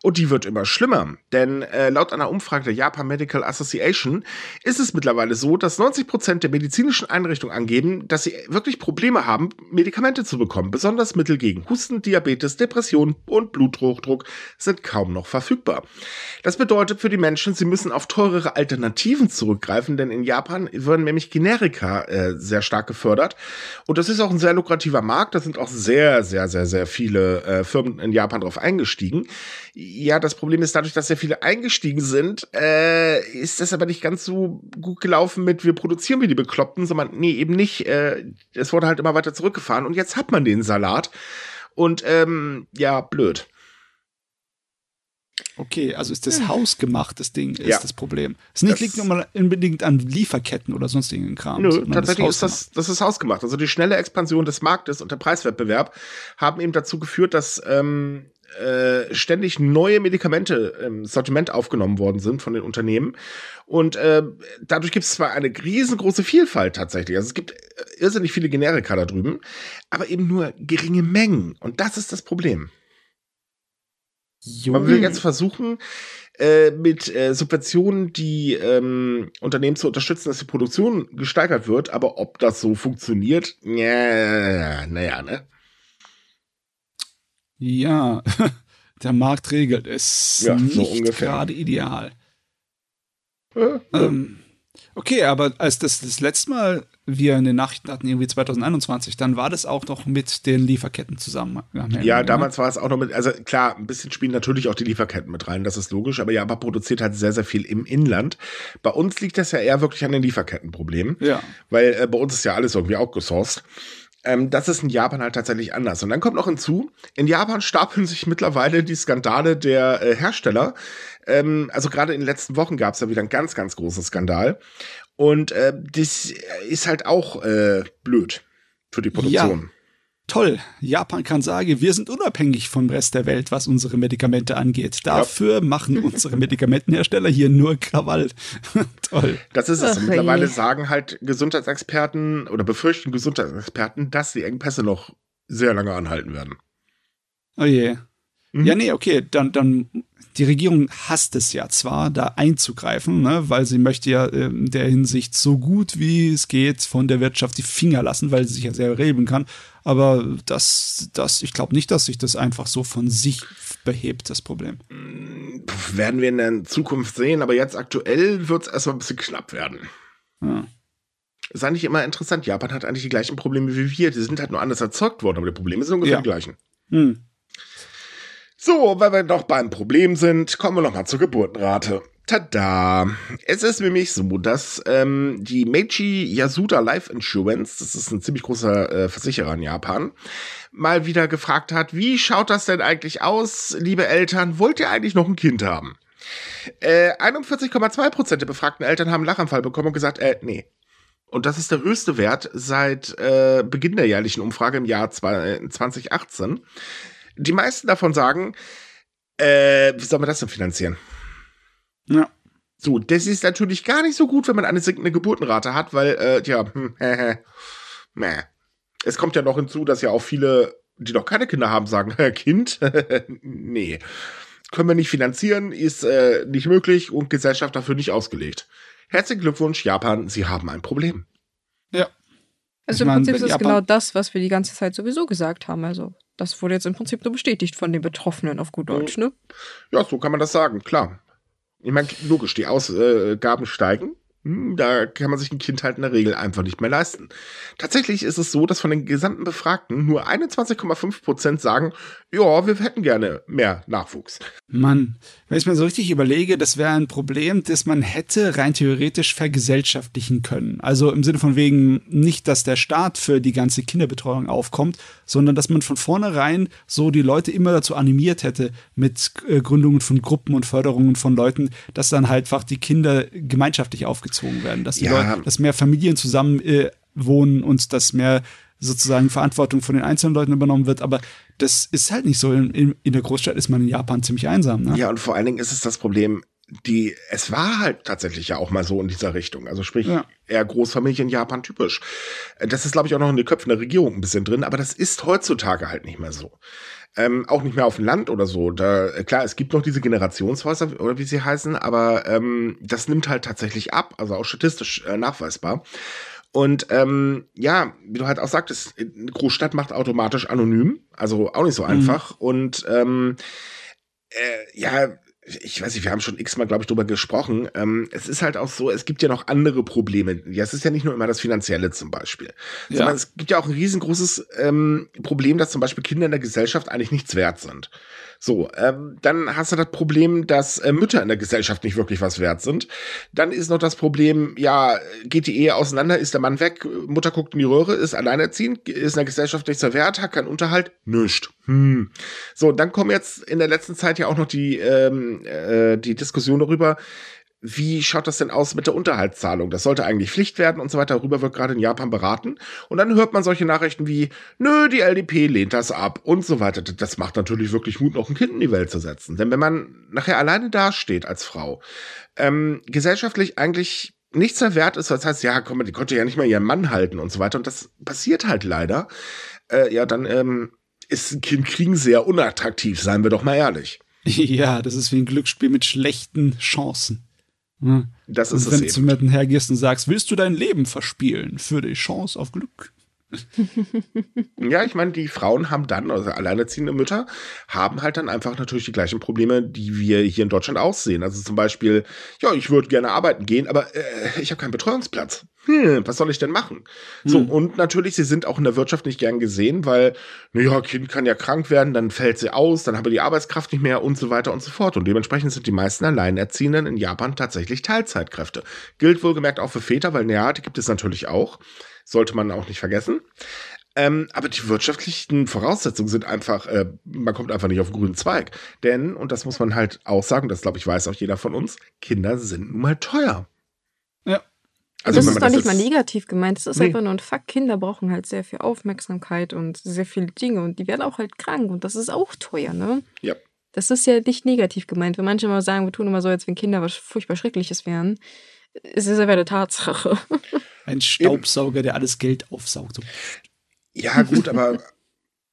Und die wird immer schlimmer, denn äh, laut einer Umfrage der Japan Medical Association ist es mittlerweile so, dass 90 Prozent der medizinischen Einrichtungen angeben, dass sie wirklich Probleme haben, Medikamente zu bekommen. Besonders Mittel gegen Husten, Diabetes, Depression und Bluthochdruck sind kaum noch verfügbar. Das bedeutet für die Menschen, sie müssen auf teurere Alternativen zurückgreifen, denn in Japan werden nämlich Generika äh, sehr stark gefördert. Und das ist auch ein sehr lukrativer Markt. Da sind auch sehr, sehr, sehr, sehr viele äh, Firmen in Japan drauf eingestiegen. Ja, das Problem ist dadurch, dass sehr viele eingestiegen sind, äh, ist das aber nicht ganz so gut gelaufen mit, wir produzieren wie die Bekloppten, sondern nee, eben nicht. Äh, es wurde halt immer weiter zurückgefahren und jetzt hat man den Salat. Und ähm, ja, blöd. Okay, also ist das hausgemachtes Ding ist Ja. das Problem. Es nicht, Das- liegt nur mal unbedingt an Lieferketten oder sonstigen Kram. Nö, tatsächlich ist das, das ist hausgemacht. Also die schnelle Expansion des Marktes und der Preiswettbewerb haben eben dazu geführt, dass ähm, äh, ständig neue Medikamente im Sortiment aufgenommen worden sind von den Unternehmen. Und äh, dadurch gibt es zwar eine riesengroße Vielfalt tatsächlich. Also es gibt äh, irrsinnig viele Generika da drüben, aber eben nur geringe Mengen. Und das ist das Problem. Man will jetzt versuchen, äh, mit äh, Subventionen die ähm, Unternehmen zu unterstützen, dass die Produktion gesteigert wird, aber ob das so funktioniert, ja, naja, ne? Ja, der Markt regelt es. Ja, so nicht ungefähr. gerade ideal. Äh, Ähm, okay, aber als das das letzte Mal wir in den Nachrichten hatten, irgendwie 2021, dann war das auch noch mit den Lieferketten zusammen. Ja, damals war es auch noch mit, also klar, ein bisschen spielen natürlich auch die Lieferketten mit rein, das ist logisch, aber Japan produziert halt sehr, sehr viel im Inland. Bei uns liegt das ja eher wirklich an den Lieferkettenproblemen. Ja. weil äh, bei uns ist ja alles irgendwie outgesourced. Ähm, das ist in Japan halt tatsächlich anders. Und dann kommt noch hinzu, in Japan stapeln sich mittlerweile die Skandale der äh, Hersteller. Ähm, also gerade in den letzten Wochen gab es ja wieder einen ganz, ganz großen Skandal. Und äh, das ist halt auch äh, blöd für die Produktion. Toll, Japan kann sagen, wir sind unabhängig vom Rest der Welt, was unsere Medikamente angeht. Dafür machen unsere Medikamentenhersteller hier nur Krawall. Toll. Das ist es. Ach mittlerweile je. sagen halt Gesundheitsexperten oder befürchten Gesundheitsexperten, dass die Engpässe noch sehr lange anhalten werden. Oh je. Mhm. Ja, nee, okay, dann, dann, die Regierung hasst es ja zwar, da einzugreifen, ne, weil sie möchte ja äh, in der Hinsicht so gut wie es geht von der Wirtschaft die Finger lassen, weil sie sich ja sehr regeln kann. Aber das, das, ich glaube nicht, dass sich das einfach so von sich behebt, das Problem. Werden wir in der Zukunft sehen, aber jetzt aktuell wird es erstmal ein bisschen knapp werden. Ja. Ist eigentlich immer interessant. Japan hat eigentlich die gleichen Probleme wie wir. Die sind halt nur anders erzeugt worden, aber die Probleme sind ungefähr Ja. die gleichen. Hm. So, weil wir noch beim Problem sind, kommen wir noch mal zur Geburtenrate. Tada! Es ist nämlich so, dass ähm, die Meiji Yasuda Life Insurance, das ist ein ziemlich großer äh, Versicherer in Japan, mal wieder gefragt hat, wie schaut das denn eigentlich aus, liebe Eltern? Wollt ihr eigentlich noch ein Kind haben? Äh, 41,2 Prozent der befragten Eltern haben einen Lachanfall bekommen und gesagt, äh, nee. Und das ist der höchste Wert seit äh, Beginn der jährlichen Umfrage im Jahr zwei- äh, 2018. Die meisten davon sagen, äh, wie soll man das denn finanzieren? Ja. So, das ist natürlich gar nicht so gut, wenn man eine sinkende Geburtenrate hat, weil, äh, tja, hm, äh, meh. Es kommt ja noch hinzu, dass ja auch viele, die noch keine Kinder haben, sagen, äh, Kind, nee, können wir nicht finanzieren, ist äh, nicht möglich und Gesellschaft dafür nicht ausgelegt. Herzlichen Glückwunsch, Japan, Sie haben ein Problem. Ja. Also Ich im mein, Prinzip ist es genau das, was wir die ganze Zeit sowieso gesagt haben. Also das wurde jetzt im Prinzip nur bestätigt von den Betroffenen auf gut Deutsch, ne? Ja, so kann man das sagen, klar. Ich meine, logisch, die Ausgaben steigen. Hm, Da kann man sich ein Kind halt in der Regel einfach nicht mehr leisten. Tatsächlich ist es so, dass von den gesamten Befragten nur 21,5 Prozent sagen, ja, wir hätten gerne mehr Nachwuchs. Mann, wenn ich mir so richtig überlege, das wäre ein Problem, das man hätte rein theoretisch vergesellschaftlichen können. Also im Sinne von wegen nicht, dass der Staat für die ganze Kinderbetreuung aufkommt, sondern dass man von vornherein so die Leute immer dazu animiert hätte mit äh, Gründungen von Gruppen und Förderungen von Leuten, dass dann halt einfach die Kinder gemeinschaftlich aufgezogen werden, dass die Ja. Leute, dass mehr Familien zusammen äh, wohnen und dass mehr sozusagen Verantwortung von den einzelnen Leuten übernommen wird, aber das ist halt nicht so. In, in, in der Großstadt ist man in Japan ziemlich einsam, ne? Ja, und vor allen Dingen ist es das Problem, die, es war halt tatsächlich ja auch mal so in dieser Richtung. Also sprich, Ja. eher Großfamilie in Japan typisch. Äh, Das ist, glaube ich, auch noch in den Köpfen der Regierung ein bisschen drin, aber das ist heutzutage halt nicht mehr so. Ähm, auch nicht mehr auf dem Land oder so. Da, äh, klar, es gibt noch diese Generationshäuser oder wie sie heißen, aber ähm, das nimmt halt tatsächlich ab, also auch statistisch äh, nachweisbar. Und ähm, ja, wie du halt auch sagtest, eine Großstadt macht automatisch anonym, also auch nicht so einfach. Und ähm, äh, ja, ich weiß nicht, wir haben schon x-mal, glaube ich, drüber gesprochen. Ähm, es ist halt auch so, es gibt ja noch andere Probleme. Ja, es ist ja nicht nur immer das Finanzielle zum Beispiel. Ja. Sondern es gibt ja auch ein riesengroßes ähm, Problem, dass zum Beispiel Kinder in der Gesellschaft eigentlich nichts wert sind. So, ähm, dann hast du das Problem, dass äh, Mütter in der Gesellschaft nicht wirklich was wert sind. Dann ist noch das Problem, ja, geht die Ehe auseinander, ist der Mann weg, Mutter guckt in die Röhre, ist alleinerziehend, ist in der Gesellschaft nichts wert, hat keinen Unterhalt, nischt. Hm. So, dann kommen jetzt in der letzten Zeit ja auch noch die, ähm, äh, die Diskussion darüber, wie schaut das denn aus mit der Unterhaltszahlung? Das sollte eigentlich Pflicht werden und so weiter. Darüber wird gerade in Japan beraten. Und dann hört man solche Nachrichten wie, nö, die LDP lehnt das ab und so weiter. Das macht natürlich wirklich Mut, noch ein Kind in die Welt zu setzen. Denn wenn man nachher alleine dasteht als Frau, ähm, gesellschaftlich eigentlich nichts mehr wert ist, das heißt, ja, komm, die konnte ja nicht mal ihren Mann halten und so weiter. Und das passiert halt leider. Äh, ja, dann ähm, ist ein Kind kriegen sehr unattraktiv, seien wir doch mal ehrlich. Ja, das ist wie ein Glücksspiel mit schlechten Chancen. Ja. Das ist Und wenn du jemandem hergehst und sagst, willst du dein Leben verspielen für die Chance auf Glück? Ja, ich meine, die Frauen haben dann, also alleinerziehende Mütter, haben halt dann einfach natürlich die gleichen Probleme, die wir hier in Deutschland auch sehen. Also zum Beispiel, ja, ich würde gerne arbeiten gehen, aber äh, ich habe keinen Betreuungsplatz. Hm, was soll ich denn machen? So, Hm. und natürlich, sie sind auch in der Wirtschaft nicht gern gesehen, weil, naja, Kind kann ja krank werden, dann fällt sie aus, dann haben wir die Arbeitskraft nicht mehr und so weiter und so fort. Und dementsprechend sind die meisten Alleinerziehenden in Japan tatsächlich Teilzeitkräfte. Gilt wohlgemerkt auch für Väter, weil, naja, die gibt es natürlich auch. Sollte man auch nicht vergessen. Ähm, aber die wirtschaftlichen Voraussetzungen sind einfach, äh, man kommt einfach nicht auf den grünen Zweig. Denn, und das muss man halt auch sagen, das glaube ich weiß auch jeder von uns, Kinder sind nun mal teuer. Ja. Also, das ist doch nicht mal negativ gemeint. Das ist Nee. einfach nur ein Fakt. Kinder brauchen halt sehr viel Aufmerksamkeit und sehr viele Dinge und die werden auch halt krank und das ist auch teuer, ne? Ja. Das ist ja nicht negativ gemeint. Wenn manche mal sagen, wir tun immer so, als wenn Kinder was furchtbar Schreckliches wären, ist es aber eine Tatsache. Ein Staubsauger, der alles Geld aufsaugt. Ja, gut, aber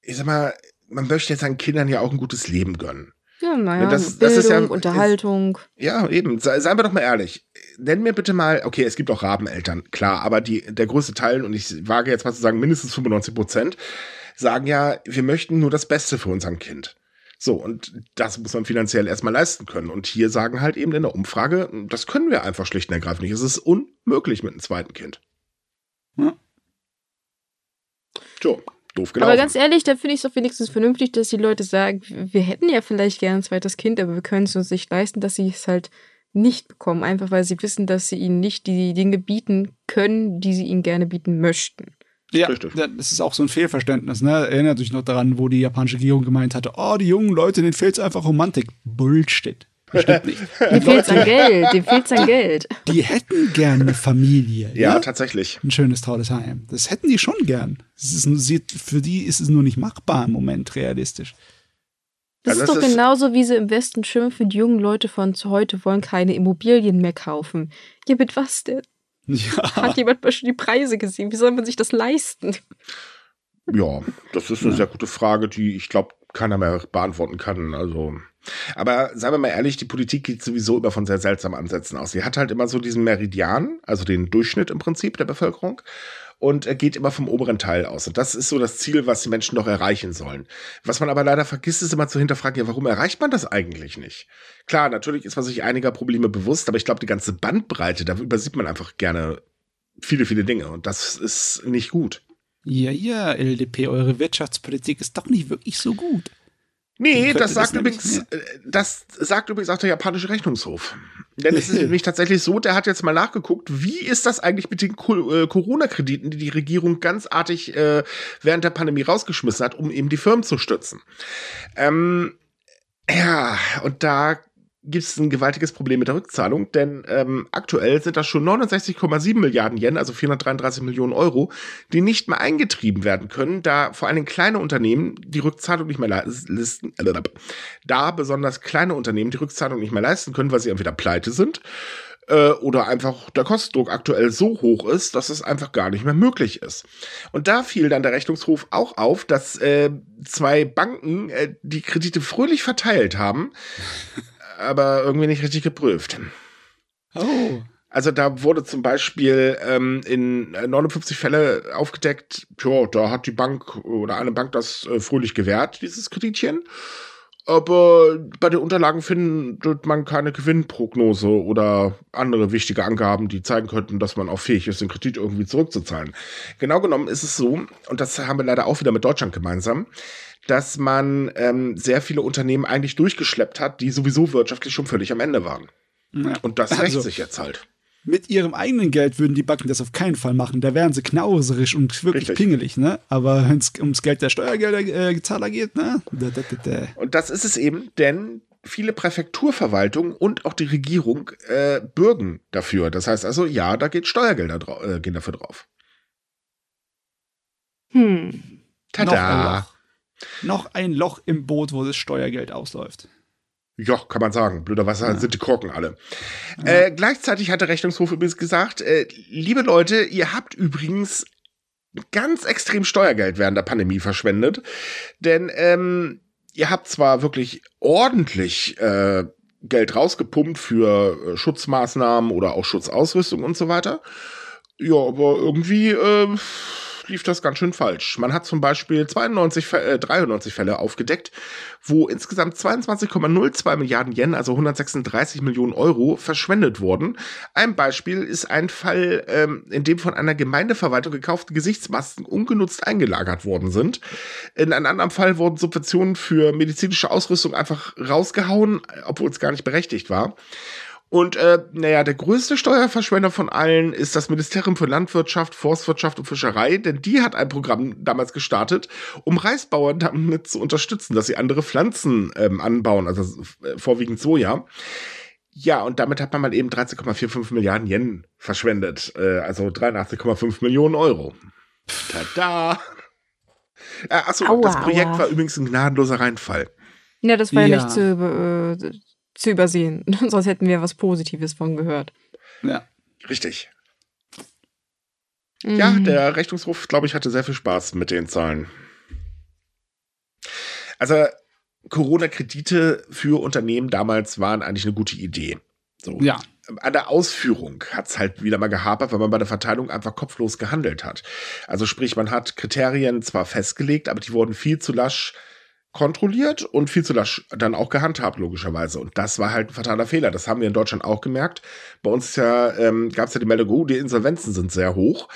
ich sag mal, man möchte jetzt seinen Kindern ja auch ein gutes Leben gönnen. Ja, naja, Das- Bildung, das ist ja- Unterhaltung. Ja, eben. Sei, seien wir doch mal ehrlich. Nenn mir bitte mal, okay, es gibt auch Rabeneltern, klar, aber die, der größte Teil, und ich wage jetzt mal zu sagen, mindestens 95 Prozent, sagen ja, wir möchten nur das Beste für unser Kind. So, und das muss man finanziell erstmal leisten können. Und hier sagen halt eben in der Umfrage, das können wir einfach schlicht und ergreifend nicht. Es ist unmöglich mit einem zweiten Kind. Ja. So, doof gelaufen. Aber ganz ehrlich, da finde ich es doch wenigstens vernünftig, dass die Leute sagen, wir hätten ja vielleicht gern ein zweites Kind, aber wir können es uns nicht leisten, dass sie es halt nicht bekommen, einfach weil sie wissen, dass sie ihnen nicht die Dinge bieten können, die sie ihnen gerne bieten möchten. Ja, ja, das ist auch so ein Fehlverständnis. Ne? Erinnert euch noch daran, wo die japanische Regierung gemeint hatte, oh, die jungen Leute, denen fehlt einfach Romantik. Bullshit. Stimmt nicht. Dem fehlt an Geld, dem fehlt an Geld. Die hätten gerne eine Familie. ja, ne? tatsächlich. ein schönes, tolles Heim. Das hätten die schon gern. Es ist, nur- für die ist es nur nicht machbar im Moment realistisch. Das Ja, ist das doch ist- genauso, wie sie im Westen schimpfen, die jungen Leute von zu heute wollen keine Immobilien mehr kaufen. Ja, mit was denn? Ja, Hat jemand mal schon die Preise gesehen? Wie soll man sich das leisten? Ja, das ist eine sehr gute Frage, die ich glaube keiner mehr beantworten kann. Also Aber sagen wir mal ehrlich, die Politik geht sowieso immer von sehr seltsamen Ansätzen aus. Sie hat halt immer so diesen Meridian, also den Durchschnitt im Prinzip der Bevölkerung und geht immer vom oberen Teil aus. Und das ist so das Ziel, was die Menschen doch erreichen sollen. Was man aber leider vergisst, ist immer zu hinterfragen, ja, warum erreicht man das eigentlich nicht? Klar, natürlich ist man sich einiger Probleme bewusst, aber ich glaube, die ganze Bandbreite, da übersieht man einfach gerne viele, viele Dinge und das ist nicht gut. Ja, ja, LDP, eure Wirtschaftspolitik ist doch nicht wirklich so gut. Nee, das sagt das übrigens, äh, das sagt übrigens auch der japanische Rechnungshof. Denn es ist nämlich tatsächlich so, der hat jetzt mal nachgeguckt, wie ist das eigentlich mit den äh, Corona-Krediten, die die Regierung ganz artig äh, während der Pandemie rausgeschmissen hat, um eben die Firmen zu stützen. Ähm, ja, und da gibt es ein gewaltiges Problem mit der Rückzahlung, denn ähm, aktuell sind das schon 69,7 Milliarden Yen, also 433 Millionen Euro, die nicht mehr eingetrieben werden können, da vor allem kleine Unternehmen die Rückzahlung nicht mehr leisten, äh, da besonders kleine Unternehmen die Rückzahlung nicht mehr leisten können, weil sie entweder pleite sind äh, oder einfach der Kostendruck aktuell so hoch ist, dass es einfach gar nicht mehr möglich ist. Und da fiel dann der Rechnungshof auch auf, dass äh, zwei Banken äh, die Kredite fröhlich verteilt haben aber irgendwie nicht richtig geprüft. Oh. Also da wurde zum Beispiel ähm, in 59 Fälle aufgedeckt, tja, da hat die Bank oder eine Bank das äh, fröhlich gewährt, dieses Kreditchen. Aber bei den Unterlagen findet man keine Gewinnprognose oder andere wichtige Angaben, die zeigen könnten, dass man auch fähig ist, den Kredit irgendwie zurückzuzahlen. Genau genommen ist es so, und das haben wir leider auch wieder mit Deutschland gemeinsam, dass man ähm, sehr viele Unternehmen eigentlich durchgeschleppt hat, die sowieso wirtschaftlich schon völlig am Ende waren. Ja. Und das rächt also, sich jetzt halt. Mit ihrem eigenen Geld würden die Banken das auf keinen Fall machen. Da wären sie knauserisch und wirklich Richtig. pingelig, ne? Aber wenn es ums Geld der Steuergelderzahler äh, geht, ne? Da, da, da, und das ist es eben, denn viele Präfekturverwaltungen und auch die Regierung äh, bürgen dafür. Das heißt also, ja, da geht Steuergelder äh, gehen dafür drauf. Hm. Tada noch ein Loch im Boot, wo das Steuergeld ausläuft. Ja, kann man sagen. Blöderweise ja. sind die Korken alle. Ja. Äh, gleichzeitig hat der Rechnungshof übrigens gesagt, äh, liebe Leute, ihr habt übrigens ganz extrem Steuergeld während der Pandemie verschwendet. Denn ähm, ihr habt zwar wirklich ordentlich äh, Geld rausgepumpt für äh, Schutzmaßnahmen oder auch Schutzausrüstung und so weiter. Ja, aber irgendwie äh, lief das ganz schön falsch. Man hat zum Beispiel 92, äh, 93 Fälle aufgedeckt, wo insgesamt 22,02 Milliarden Yen, also 136 Millionen Euro, verschwendet wurden. Ein Beispiel ist ein Fall, ähm, in dem von einer Gemeindeverwaltung gekaufte Gesichtsmasken ungenutzt eingelagert worden sind. In einem anderen Fall wurden Subventionen für medizinische Ausrüstung einfach rausgehauen, obwohl es gar nicht berechtigt war. Und äh, naja, der größte Steuerverschwender von allen ist das Ministerium für Landwirtschaft, Forstwirtschaft und Fischerei, denn die hat ein Programm damals gestartet, um Reisbauern damit zu unterstützen, dass sie andere Pflanzen ähm, anbauen, also äh, vorwiegend Soja. Ja, und damit hat man mal eben 13,45 Milliarden Yen verschwendet, äh, also 83,5 Millionen Euro. Tada! Äh, achso, das Projekt aua. war übrigens ein gnadenloser Reinfall. Ja, das war ja, ja nicht zu, äh, zu übersehen. Sonst hätten wir was Positives von gehört. Ja. Richtig. Mhm. Ja, der Rechnungshof, glaube ich, hatte sehr viel Spaß mit den Zahlen. Also, Corona-Kredite für Unternehmen damals waren eigentlich eine gute Idee. So. Ja. An der Ausführung hat es halt wieder mal gehapert, weil man bei der Verteilung einfach kopflos gehandelt hat. Also sprich, man hat Kriterien zwar festgelegt, aber die wurden viel zu lasch kontrolliert und viel zu lasch dann auch gehandhabt, logischerweise. Und das war halt ein fataler Fehler. Das haben wir in Deutschland auch gemerkt. Bei uns ja, ähm, gab es ja die Meldung, oh, die Insolvenzen sind sehr hoch.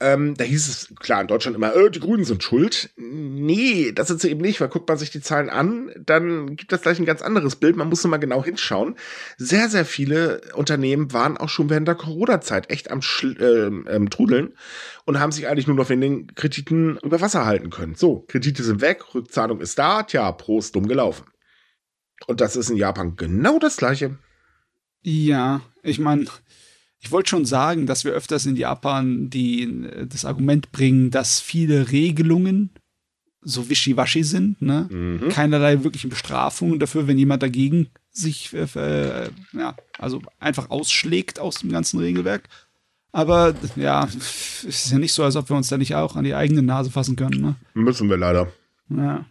Ähm, da hieß es klar in Deutschland immer, äh, die Grünen sind schuld. Nee, das sind sie eben nicht, weil guckt man sich die Zahlen an, dann gibt das gleich ein ganz anderes Bild. Man muss nur mal genau hinschauen. Sehr, sehr viele Unternehmen waren auch schon während der Corona-Zeit echt am Schl äh, ähm, Trudeln und haben sich eigentlich nur noch wegen den Krediten über Wasser halten können. So, Kredite sind weg, Rückzahlung ist da, tja, Prost, dumm gelaufen. Und das ist in Japan genau das gleiche. Ja, ich meine, ich wollte schon sagen, dass wir öfters in Japan die, das Argument bringen, dass viele Regelungen so wischiwaschi sind, ne? Mhm. Keinerlei wirklichen Bestrafungen dafür, wenn jemand dagegen sich, äh, äh, ja, also einfach ausschlägt aus dem ganzen Regelwerk. Aber ja, es ist ja nicht so, als ob wir uns da nicht auch an die eigene Nase fassen können, ne? Müssen wir leider. Ja.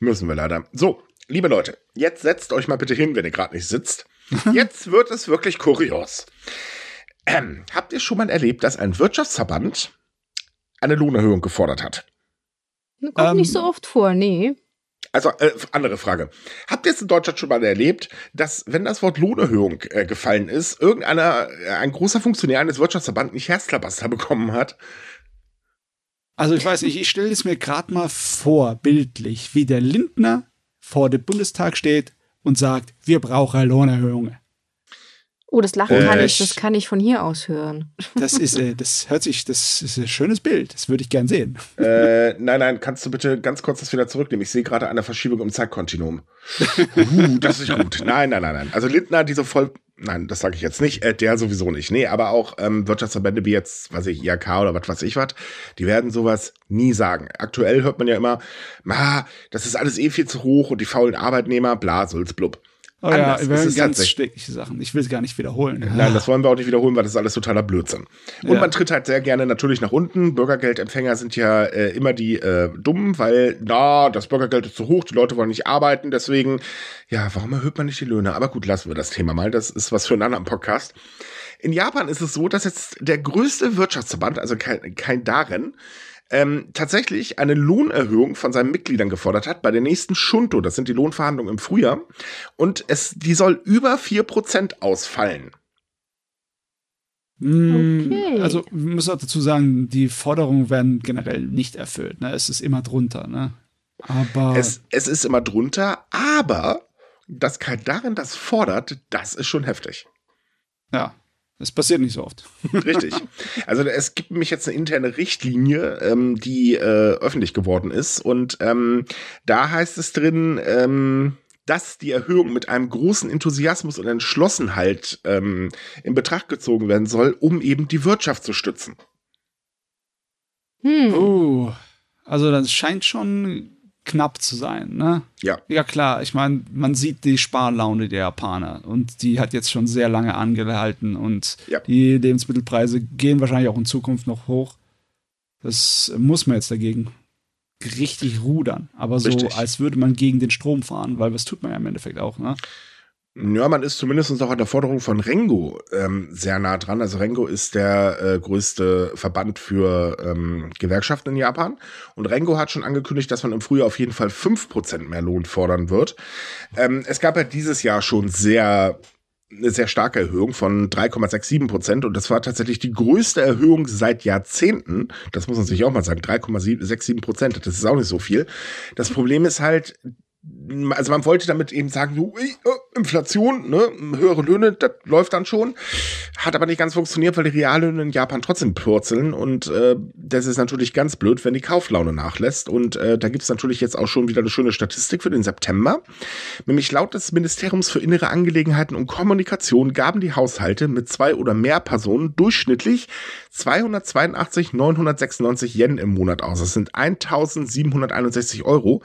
Müssen wir leider. So, liebe Leute, jetzt setzt euch mal bitte hin, wenn ihr gerade nicht sitzt. Jetzt wird es wirklich kurios. Ähm, habt ihr schon mal erlebt, dass ein Wirtschaftsverband eine Lohnerhöhung gefordert hat? Kommt Ähm, nicht so oft vor, nee. Also, äh, andere Frage. Habt ihr es in Deutschland schon mal erlebt, dass, wenn das Wort Lohnerhöhung äh, gefallen ist, irgendeiner, äh, ein großer Funktionär eines Wirtschaftsverbands nicht Herzklabaster bekommen hat? Also ich weiß nicht, ich stelle es mir gerade mal vor, bildlich, wie der Lindner vor dem Bundestag steht und sagt, wir brauchen Lohnerhöhungen. Oh, das Lachen Äh, kann ich, das kann ich von hier aus hören. Das ist, äh, das hört sich, das ist ein schönes Bild. Das würde ich gern sehen. äh, nein, nein, kannst du bitte ganz kurz das wieder zurücknehmen? Ich sehe gerade eine Verschiebung im Zeitkontinuum. uh, das ist gut. Nein, nein, nein, nein. Also Lindner, diese voll. Nein, das sage ich jetzt nicht. Äh, der sowieso nicht. Nee, aber auch ähm, Wirtschaftsverbände wie jetzt, weiß ich, IHK oder was weiß ich was, die werden sowas nie sagen. Aktuell hört man ja immer, ah, das ist alles eh viel zu hoch und die faulen Arbeitnehmer, bla, sulz, blub. Oh ja, wir Es hören ganz schreckliche Sachen. Ich will es gar nicht wiederholen. Nein, das wollen wir auch nicht wiederholen, weil das ist alles totaler Blödsinn. Und Ja. man tritt halt sehr gerne natürlich nach unten. Bürgergeldempfänger sind ja äh, immer die äh, Dummen, weil, na, das Bürgergeld ist zu hoch, die Leute wollen nicht arbeiten, deswegen, ja, warum erhöht man nicht die Löhne? Aber gut, lassen wir das Thema mal. Das ist was für einen anderen Podcast. In Japan ist es so, dass jetzt der größte Wirtschaftsverband, also kein, kein Darin, ähm, tatsächlich eine Lohnerhöhung von seinen Mitgliedern gefordert hat bei der nächsten Shunto, das sind die Lohnverhandlungen im Frühjahr, und es, die soll über 4% ausfallen. Mm, Okay. Also, wir müssen auch dazu sagen, die Forderungen werden generell nicht erfüllt. Ne? Es ist immer drunter. Ne? Aber Es, es ist immer drunter, aber dass Kaldarin das fordert, das ist schon heftig. ja, es passiert nicht so oft. Richtig. Also es gibt nämlich jetzt eine interne Richtlinie, ähm, die äh, öffentlich geworden ist. Und ähm, da heißt es drin, ähm, dass die Erhöhung mit einem großen Enthusiasmus und Entschlossenheit ähm, in Betracht gezogen werden soll, um eben die Wirtschaft zu stützen. Hm. Oh, also das scheint schon knapp zu sein, ne? Ja. Ja klar, ich meine, man sieht die Sparlaune der Japaner und die hat jetzt schon sehr lange angehalten und Ja. die Lebensmittelpreise gehen wahrscheinlich auch in Zukunft noch hoch. Das muss man jetzt dagegen richtig rudern, aber so Richtig. als würde man gegen den Strom fahren, weil das tut man ja im Endeffekt auch, ne? Ja, man ist zumindest auch an der Forderung von Rengo ähm, sehr nah dran. Also Rengo ist der äh, größte Verband für ähm, Gewerkschaften in Japan. Und Rengo hat schon angekündigt, dass man im Frühjahr auf jeden Fall 5% mehr Lohn fordern wird. Ähm, es gab ja dieses Jahr schon sehr eine sehr starke Erhöhung von 3,67 Prozent und das war tatsächlich die größte Erhöhung seit Jahrzehnten. Das muss man sich auch mal sagen, 3,67 Prozent, das ist auch nicht so viel. Das Problem ist halt, also man wollte damit eben sagen, so, äh, Inflation, ne, höhere Löhne, das läuft dann schon. Hat aber nicht ganz funktioniert, weil die Reallöhne in Japan trotzdem purzeln und äh, das ist natürlich ganz blöd, wenn die Kauflaune nachlässt. Und äh, da gibt's natürlich jetzt auch schon wieder eine schöne Statistik für den September. Nämlich laut des Ministeriums für Innere Angelegenheiten und Kommunikation gaben die Haushalte mit zwei oder mehr Personen durchschnittlich 282, 996 Yen im Monat aus. Das sind 1761 Euro.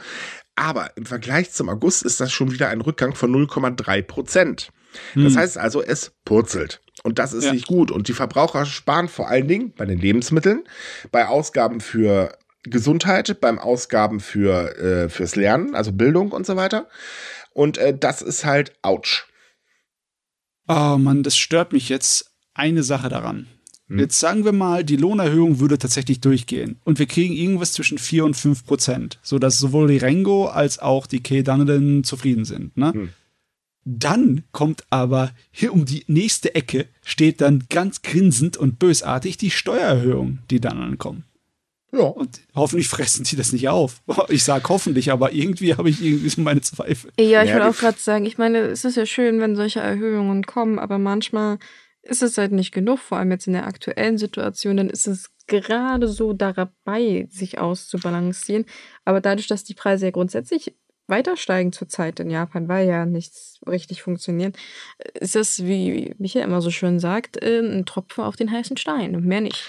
Aber im Vergleich zum August ist das schon wieder ein Rückgang von 0,3 Prozent. Das Hm. heißt also, es purzelt. Und das ist Ja. nicht gut. Und die Verbraucher sparen vor allen Dingen bei den Lebensmitteln, bei Ausgaben für Gesundheit, beim Ausgaben für äh, fürs Lernen, also Bildung und so weiter. Und äh, das ist halt ouch. Oh Mann, das stört mich jetzt eine Sache daran. Hm. Jetzt sagen wir mal, die Lohnerhöhung würde tatsächlich durchgehen und wir kriegen irgendwas zwischen 4 und 5 Prozent, sodass sowohl die Rengo als auch die Keidanen zufrieden sind. Ne? Hm. Dann kommt aber hier um die nächste Ecke, steht dann ganz grinsend und bösartig die Steuererhöhung, die dann ankommen. Ja. Und hoffentlich fressen sie das nicht auf. Ich sage hoffentlich, aber irgendwie habe ich irgendwie so meine Zweifel. Ja, ich Ja, wollte auch gerade sagen, ich meine, es ist ja schön, wenn solche Erhöhungen kommen, aber manchmal ist es halt nicht genug, vor allem jetzt in der aktuellen Situation, dann ist es gerade so dabei, sich auszubalancieren. Aber dadurch, dass die Preise ja grundsätzlich weiter steigen zurzeit in Japan, weil ja nichts richtig funktioniert, ist das, wie Michael immer so schön sagt, äh, ein Tropfen auf den heißen Stein und mehr nicht.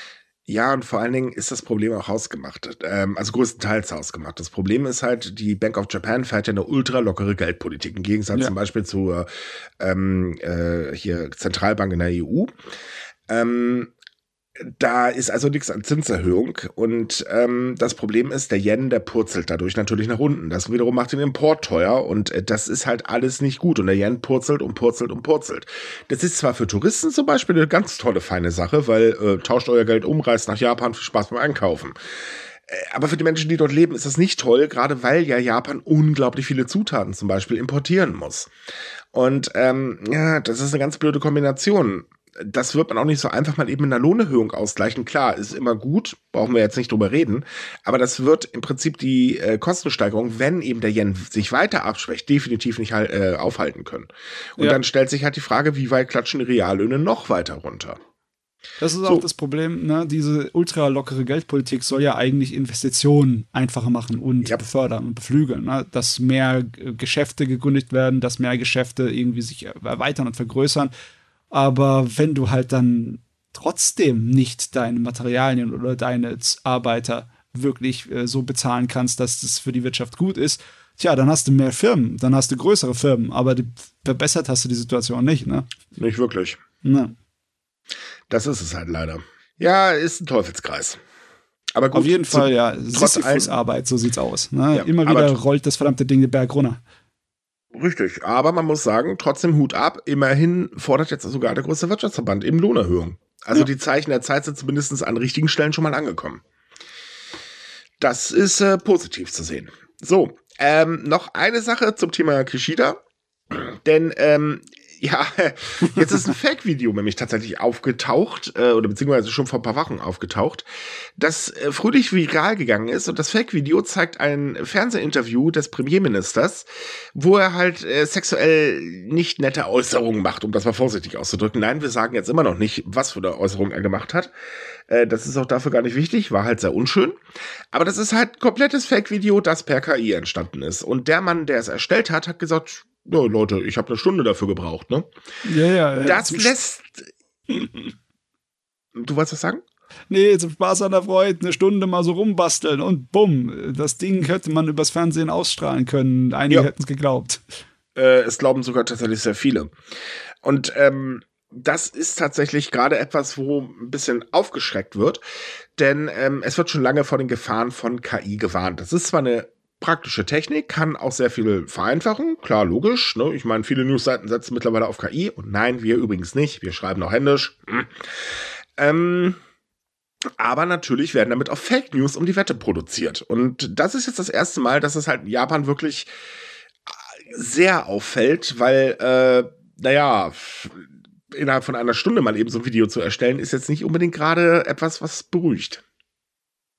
Ja, und vor allen Dingen ist das Problem auch hausgemacht. Ähm, also größtenteils hausgemacht. Das Problem ist halt, die Bank of Japan fährt ja eine ultra lockere Geldpolitik. Im Gegensatz Ja. zum Beispiel zur ähm, äh, hier Zentralbank in der EU. Ähm, Da ist also nichts an Zinserhöhung. Und ähm, das Problem ist, der Yen, der purzelt dadurch natürlich nach unten. Das wiederum macht den Import teuer und äh, das ist halt alles nicht gut. Und der Yen purzelt und purzelt und purzelt. Das ist zwar für Touristen zum Beispiel eine ganz tolle, feine Sache, weil äh, tauscht euer Geld um, reist nach Japan, viel Spaß beim Einkaufen. Äh, aber für die Menschen, die dort leben, ist das nicht toll, gerade weil ja Japan unglaublich viele Zutaten zum Beispiel importieren muss. Und ähm, ja, das ist eine ganz blöde Kombination das wird man auch nicht so einfach mal eben in einer Lohnerhöhung ausgleichen. Klar, ist immer gut, brauchen wir jetzt nicht drüber reden, aber das wird im Prinzip die äh, Kostensteigerung, wenn eben der Yen sich weiter abschwächt, definitiv nicht halt, äh, aufhalten können. Und ja. dann stellt sich halt die Frage, wie weit klatschen die Reallöhne noch weiter runter? Das ist so. auch das Problem, ne? diese ultra lockere Geldpolitik soll ja eigentlich Investitionen einfacher machen und ja. befördern und beflügeln, ne? dass mehr Geschäfte gegründet werden, dass mehr Geschäfte irgendwie sich erweitern und vergrößern. Aber wenn du halt dann trotzdem nicht deine Materialien oder deine Arbeiter wirklich äh, so bezahlen kannst, dass das für die Wirtschaft gut ist, tja, dann hast du mehr Firmen, dann hast du größere Firmen, aber die, verbessert hast du die Situation nicht, ne? Nicht wirklich. Ne. Das ist es halt leider. Ja, ist ein Teufelskreis. Aber gut, Auf jeden Fall, ja. Sisyphus-Arbeit, so sieht's aus. Ne? Ja, Immer wieder rollt das verdammte Ding den Berg runter. Richtig, aber man muss sagen, trotzdem Hut ab. Immerhin fordert jetzt sogar der größte Wirtschaftsverband eben Lohnerhöhung. Also ja. die Zeichen der Zeit sind zumindest an richtigen Stellen schon mal angekommen. Das ist äh, positiv zu sehen. So, ähm, noch eine Sache zum Thema Kishida. Denn ähm, ja, jetzt ist ein Fake-Video nämlich tatsächlich aufgetaucht, äh, oder beziehungsweise schon vor ein paar Wochen aufgetaucht, das äh, fröhlich viral gegangen ist. Und das Fake-Video zeigt ein Fernsehinterview des Premierministers, wo er halt äh, sexuell nicht nette Äußerungen macht, um das mal vorsichtig auszudrücken. Nein, wir sagen jetzt immer noch nicht, was für eine Äußerung er gemacht hat. Äh, das ist auch dafür gar nicht wichtig, war halt sehr unschön. Aber das ist halt komplettes Fake-Video, das per KI entstanden ist. Und der Mann, der es erstellt hat, hat gesagt, ja, Leute, ich habe eine Stunde dafür gebraucht, ne? Ja, ja. Das lässt. du wolltest was sagen? Nee, zum Spaß an der Freude, eine Stunde mal so rumbasteln und bumm, das Ding hätte man übers Fernsehen ausstrahlen können. Einige ja. hätten es geglaubt. Äh, es glauben sogar tatsächlich sehr viele. Und ähm, das ist tatsächlich gerade etwas, wo ein bisschen aufgeschreckt wird, denn ähm, es wird schon lange vor den Gefahren von KI gewarnt. Das ist zwar eine praktische Technik, kann auch sehr viel vereinfachen. Klar, logisch. Ne? Ich meine, viele Newsseiten setzen mittlerweile auf KI. Und nein, wir übrigens nicht. Wir schreiben noch händisch. Hm. Ähm, aber natürlich werden damit auch Fake News um die Wette produziert. Und das ist jetzt das erste Mal, dass es halt in Japan wirklich sehr auffällt, weil, äh, naja, innerhalb von einer Stunde mal eben so ein Video zu erstellen, ist jetzt nicht unbedingt gerade etwas, was beruhigt.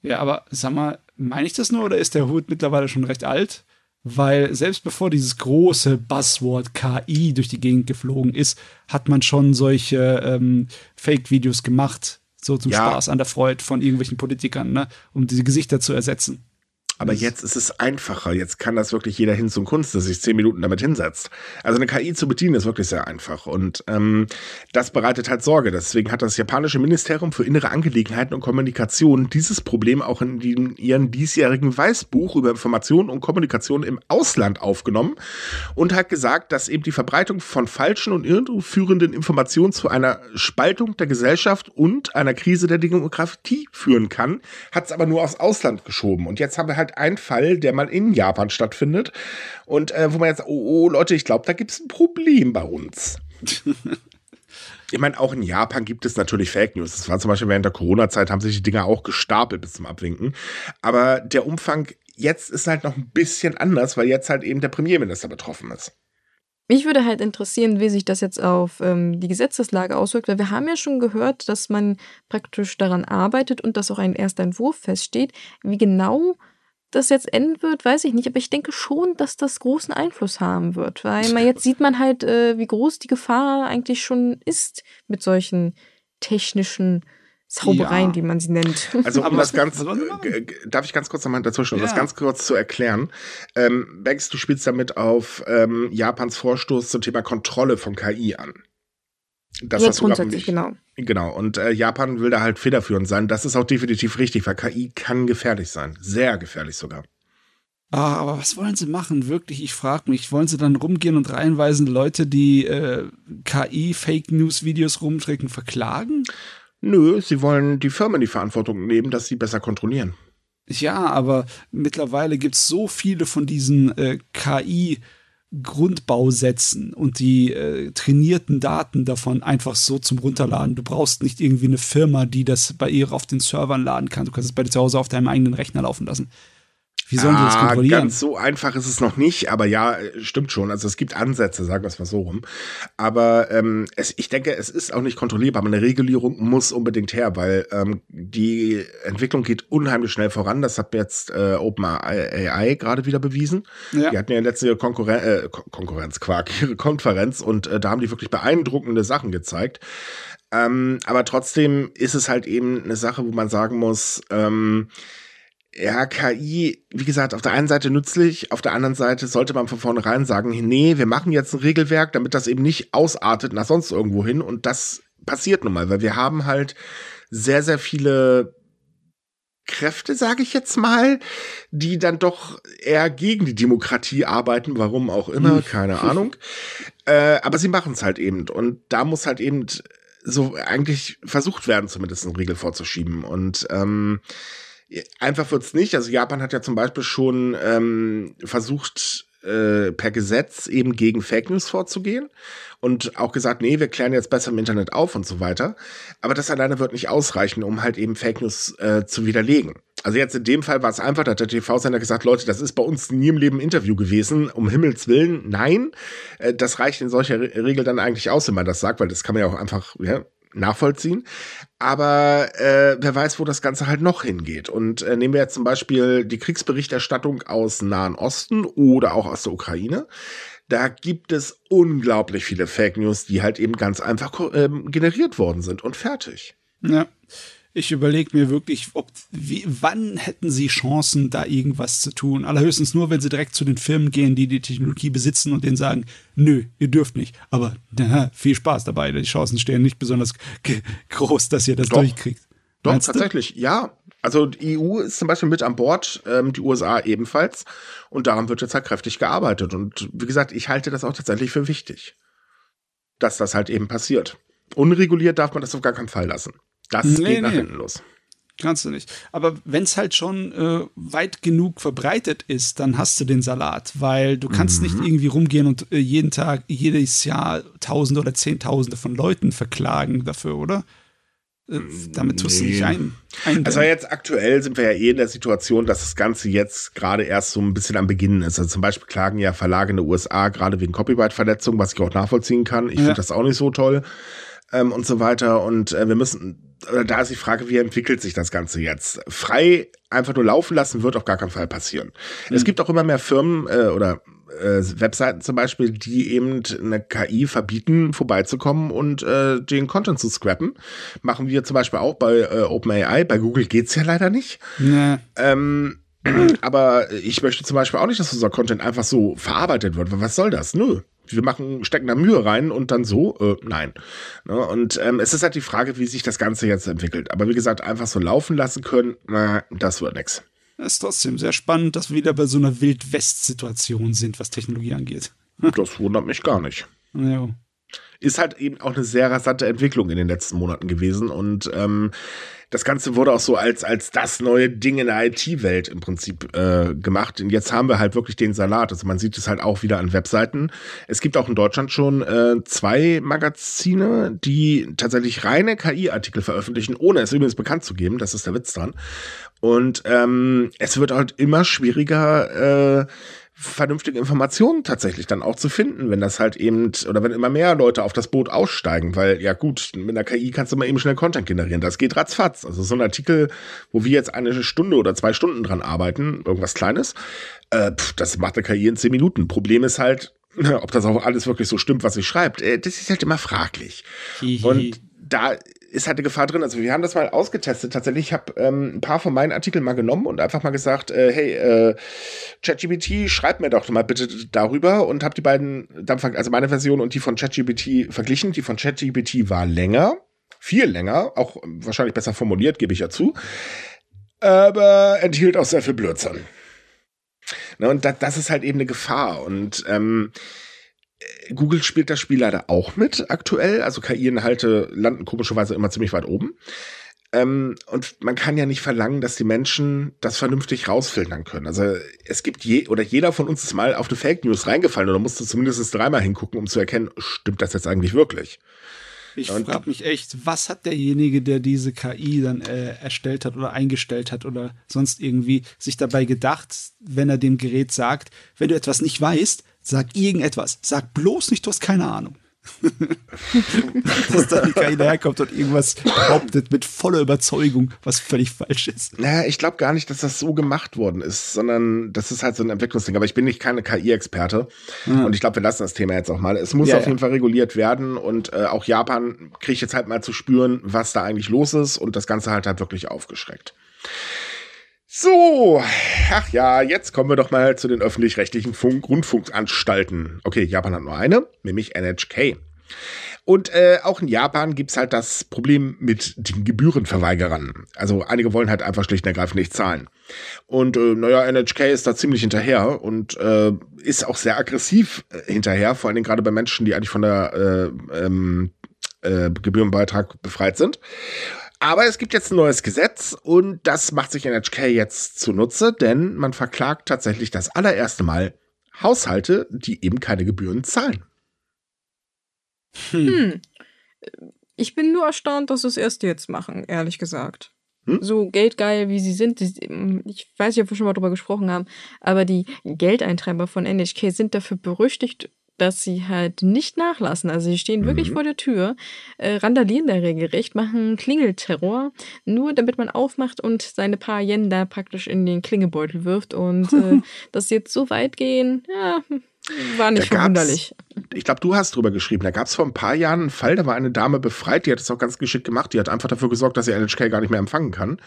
Ja, aber sag mal, meine ich das nur oder ist der Hut mittlerweile schon recht alt? Weil selbst bevor dieses große Buzzword KI durch die Gegend geflogen ist, hat man schon solche ähm, Fake-Videos gemacht, so zum ja. Spaß an der Freude von irgendwelchen Politikern, ne, um diese Gesichter zu ersetzen. Aber jetzt ist es einfacher. Jetzt kann das wirklich jeder hin zum Kunst, dass sich zehn Minuten damit hinsetzt. Also eine KI zu bedienen ist wirklich sehr einfach. Und ähm, das bereitet halt Sorge. Deswegen hat das japanische Ministerium für innere Angelegenheiten und Kommunikation dieses Problem auch in, die, in ihren diesjährigen Weißbuch über Information und Kommunikation im Ausland aufgenommen und hat gesagt, dass eben die Verbreitung von falschen und irreführenden Informationen zu einer Spaltung der Gesellschaft und einer Krise der Demokratie führen kann, hat es aber nur aufs Ausland geschoben. Und jetzt haben wir halt halt ein Fall, der mal in Japan stattfindet. Und äh, wo man jetzt, oh, oh Leute, ich glaube, da gibt es ein Problem bei uns. ich meine, auch in Japan gibt es natürlich Fake News. Das war zum Beispiel während der Corona-Zeit, haben sich die Dinger auch gestapelt bis zum Abwinken. Aber der Umfang jetzt ist halt noch ein bisschen anders, weil jetzt halt eben der Premierminister betroffen ist. Mich würde halt interessieren, wie sich das jetzt auf ähm, die Gesetzeslage auswirkt, weil wir haben ja schon gehört, dass man praktisch daran arbeitet und dass auch ein erster Entwurf feststeht. Wie genau das jetzt enden wird, weiß ich nicht, aber ich denke schon, dass das großen Einfluss haben wird, weil man jetzt sieht man halt, äh, wie groß die Gefahr eigentlich schon ist mit solchen technischen Zaubereien, ja. wie man sie nennt. Also um das ganz, äh, darf ich ganz kurz nochmal dazwischen, um ja. das ganz kurz zu erklären. Ähm, Bex, du spielst damit auf ähm, Japans Vorstoß zum Thema Kontrolle von KI an. Das Jetzt grundsätzlich, genau. Genau, und äh, Japan will da halt federführend sein. Das ist auch definitiv richtig, weil KI kann gefährlich sein. Sehr gefährlich sogar. Ah, aber was wollen sie machen? Wirklich, ich frage mich. Wollen sie dann rumgehen und reihenweise Leute, die äh, KI-Fake-News-Videos rumträgen, verklagen? Nö, sie wollen die Firmen die Verantwortung nehmen, dass sie besser kontrollieren. Ja, aber mittlerweile gibt es so viele von diesen äh, KI- Grundbausätzen und die äh, trainierten Daten davon einfach so zum Runterladen. Du brauchst nicht irgendwie eine Firma, die das bei ihr auf den Servern laden kann. Du kannst es bei dir zu Hause auf deinem eigenen Rechner laufen lassen. Wie sollen die das Ah, kontrollieren? Ganz so einfach ist es noch nicht, aber ja, stimmt schon. Also es gibt Ansätze, sagen wir es mal so rum. Aber ähm, es, ich denke, es ist auch nicht kontrollierbar. Aber eine Regulierung muss unbedingt her, weil ähm, die Entwicklung geht unheimlich schnell voran. Das hat jetzt äh, OpenAI gerade wieder bewiesen. Ja. Die hatten ja letzte Konkurren äh, Kon- Konkurrenz, Quark, ihre Konferenz und äh, da haben die wirklich beeindruckende Sachen gezeigt. Ähm, aber trotzdem ist es halt eben eine Sache, wo man sagen muss, ähm, ja, KI, wie gesagt, auf der einen Seite nützlich, auf der anderen Seite sollte man von vornherein sagen, nee, wir machen jetzt ein Regelwerk, damit das eben nicht ausartet nach sonst irgendwo hin. Und das passiert nun mal, weil wir haben halt sehr, sehr viele Kräfte, sage ich jetzt mal, die dann doch eher gegen die Demokratie arbeiten, warum auch immer, Hm. keine Ahnung. Äh, aber sie machen es halt eben. Und da muss halt eben so eigentlich versucht werden, zumindest einen Riegel vorzuschieben. Und ähm, einfach wird's nicht. Also Japan hat ja zum Beispiel schon ähm, versucht, äh, per Gesetz eben gegen Fake News vorzugehen und auch gesagt, nee, wir klären jetzt besser im Internet auf und so weiter. Aber das alleine wird nicht ausreichen, um halt eben Fake News äh, zu widerlegen. Also jetzt in dem Fall war es einfach, da hat der TV-Sender gesagt, Leute, das ist bei uns nie im Leben Interview gewesen, um Himmels Willen, nein. Äh, das reicht in solcher Re Regel dann eigentlich aus, wenn man das sagt, weil das kann man ja auch einfach ja, nachvollziehen. Aber äh, wer weiß, wo das Ganze halt noch hingeht. Und äh, nehmen wir jetzt zum Beispiel die Kriegsberichterstattung aus Nahen Osten oder auch aus der Ukraine. Da gibt es unglaublich viele Fake News, die halt eben ganz einfach ähm, generiert worden sind und fertig. Ja. Ich überlege mir wirklich, ob, wie, wann hätten sie Chancen, da irgendwas zu tun? Allerhöchstens nur, wenn sie direkt zu den Firmen gehen, die die Technologie besitzen und denen sagen, nö, ihr dürft nicht. Aber na, viel Spaß dabei. Die Chancen stehen nicht besonders groß, dass ihr das Doch. durchkriegt. Doch, Meinst du? tatsächlich, ja. Also die EU ist zum Beispiel mit an Bord, ähm, die USA ebenfalls. Und daran wird jetzt halt kräftig gearbeitet. Und wie gesagt, ich halte das auch tatsächlich für wichtig, dass das halt eben passiert. Unreguliert darf man das auf gar keinen Fall lassen. Das Nee, geht nach nee. hinten los. Kannst du nicht. Aber wenn es halt schon äh, weit genug verbreitet ist, dann hast du den Salat, weil du kannst nicht irgendwie rumgehen und äh, jeden Tag, jedes Jahr Tausende oder Zehntausende von Leuten verklagen dafür, oder? Äh, damit tust du Nee. nicht ein. Also jetzt aktuell sind wir ja eh in der Situation, dass das Ganze jetzt gerade erst so ein bisschen am Beginn ist. Also zum Beispiel klagen ja Verlage in den USA gerade wegen Copyright-Verletzungen, was ich auch nachvollziehen kann. Ich Ja. finde das auch nicht so toll ähm, und so weiter. Und äh, wir müssen, da ist die Frage, wie entwickelt sich das Ganze jetzt? Frei einfach nur laufen lassen wird auf gar keinen Fall passieren. Es gibt auch immer mehr Firmen äh, oder äh, Webseiten zum Beispiel, die eben eine KI verbieten, vorbeizukommen und äh, den Content zu scrappen. Machen wir zum Beispiel auch bei äh, OpenAI. Bei Google geht's ja leider nicht. Nee. Ähm, aber ich möchte zum Beispiel auch nicht, dass unser Content einfach so verarbeitet wird. Was soll das? Nö. Wir machen, stecken da Mühe rein und dann so, äh, nein. Ne? Und ähm, es ist halt die Frage, wie sich das Ganze jetzt entwickelt. Aber wie gesagt, einfach so laufen lassen können, na, das wird nix. Es ist trotzdem sehr spannend, dass wir wieder bei so einer Wild-West-Situation sind, was Technologie angeht. Das wundert mich gar nicht. Ja. ist halt eben auch eine sehr rasante Entwicklung in den letzten Monaten gewesen und ähm, das Ganze wurde auch so als als das neue Ding in der IT-Welt im Prinzip äh, gemacht. Und jetzt haben wir halt wirklich den Salat. Also man sieht es halt auch wieder an Webseiten. Es gibt auch in Deutschland schon äh, zwei Magazine, die tatsächlich reine KI-Artikel veröffentlichen, ohne es übrigens bekannt zu geben. Das ist der Witz dran. Und ähm, es wird halt immer schwieriger, äh, vernünftige Informationen tatsächlich dann auch zu finden, wenn das halt eben, oder wenn immer mehr Leute auf das Boot aussteigen, weil ja gut, mit einer KI kannst du mal eben schnell Content generieren. Das geht ratzfatz. Also so ein Artikel, wo wir jetzt eine Stunde oder zwei Stunden dran arbeiten, irgendwas Kleines, äh, pf, das macht eine KI in zehn Minuten. Problem ist halt, ob das auch alles wirklich so stimmt, was sie schreibt, äh, das ist halt immer fraglich. Und da ist halt eine Gefahr drin. Also wir haben das mal ausgetestet. Tatsächlich, ich habe ähm, ein paar von meinen Artikeln mal genommen und einfach mal gesagt, äh, hey, äh, ChatGPT, schreib mir doch mal bitte darüber und habe die beiden, also meine Version und die von ChatGPT verglichen. Die von ChatGPT war länger, viel länger, auch wahrscheinlich besser formuliert, gebe ich ja zu, aber enthielt auch sehr viel Blödsinn. Ne, und da, das ist halt eben eine Gefahr. Und ähm, Google spielt das Spiel leider auch mit aktuell. Also KI-Inhalte landen komischerweise immer ziemlich weit oben. Ähm, und man kann ja nicht verlangen, dass die Menschen das vernünftig rausfiltern können. Also es gibt je oder jeder von uns ist mal auf eine Fake News reingefallen oder musste zumindest dreimal hingucken, um zu erkennen, stimmt das jetzt eigentlich wirklich? Ich frage mich echt, was hat derjenige, der diese KI dann äh, erstellt hat oder eingestellt hat oder sonst irgendwie sich dabei gedacht, wenn er dem Gerät sagt, wenn du etwas nicht weißt, sag irgendetwas. Sag bloß nicht, du hast keine Ahnung. Dass da die KI daherkommt und irgendwas behauptet mit voller Überzeugung, was völlig falsch ist. Naja, ich glaube gar nicht, dass das so gemacht worden ist, sondern das ist halt so ein Entwicklungsding. Aber ich bin nicht keine KI-Experte ja. und ich glaube, wir lassen das Thema jetzt auch mal. Es muss ja, auf jeden Fall reguliert werden und äh, auch Japan kriegt jetzt halt mal zu spüren, was da eigentlich los ist und das Ganze halt halt wirklich aufgeschreckt. So, ach ja, jetzt kommen wir doch mal zu den öffentlich-rechtlichen Funk Rundfunkanstalten. Okay, Japan hat nur eine, nämlich NHK. Und äh, auch in Japan gibt's halt das Problem mit den Gebührenverweigerern. Also einige wollen halt einfach schlicht und ergreifend nicht zahlen. Und äh, naja, NHK ist da ziemlich hinterher und äh, ist auch sehr aggressiv äh, hinterher, vor allen Dingen gerade bei Menschen, die eigentlich von der äh, ähm, äh, Gebührenbeitrag befreit sind. Aber es gibt jetzt ein neues Gesetz und das macht sich NHK jetzt zunutze, denn man verklagt tatsächlich das allererste Mal Haushalte, die eben keine Gebühren zahlen. Hm. hm. Ich bin nur erstaunt, dass sie es erst jetzt machen, ehrlich gesagt. Hm? So geldgeil, wie sie sind. Ich weiß nicht, ob wir schon mal drüber gesprochen haben, aber die Geldeintreiber von NHK sind dafür berüchtigt, dass sie halt nicht nachlassen. Also sie stehen wirklich mhm. vor der Tür, äh, randalieren da regelrecht, machen Klingelterror, nur damit man aufmacht und seine paar Yen da praktisch in den Klingelbeutel wirft. Und äh, dass sie jetzt so weit gehen, ja, war nicht verwunderlich. Ich glaube, du hast drüber geschrieben. Da gab es vor ein paar Jahren einen Fall, da war eine Dame befreit, die hat es auch ganz geschickt gemacht. Die hat einfach dafür gesorgt, dass sie NHK gar nicht mehr empfangen kann.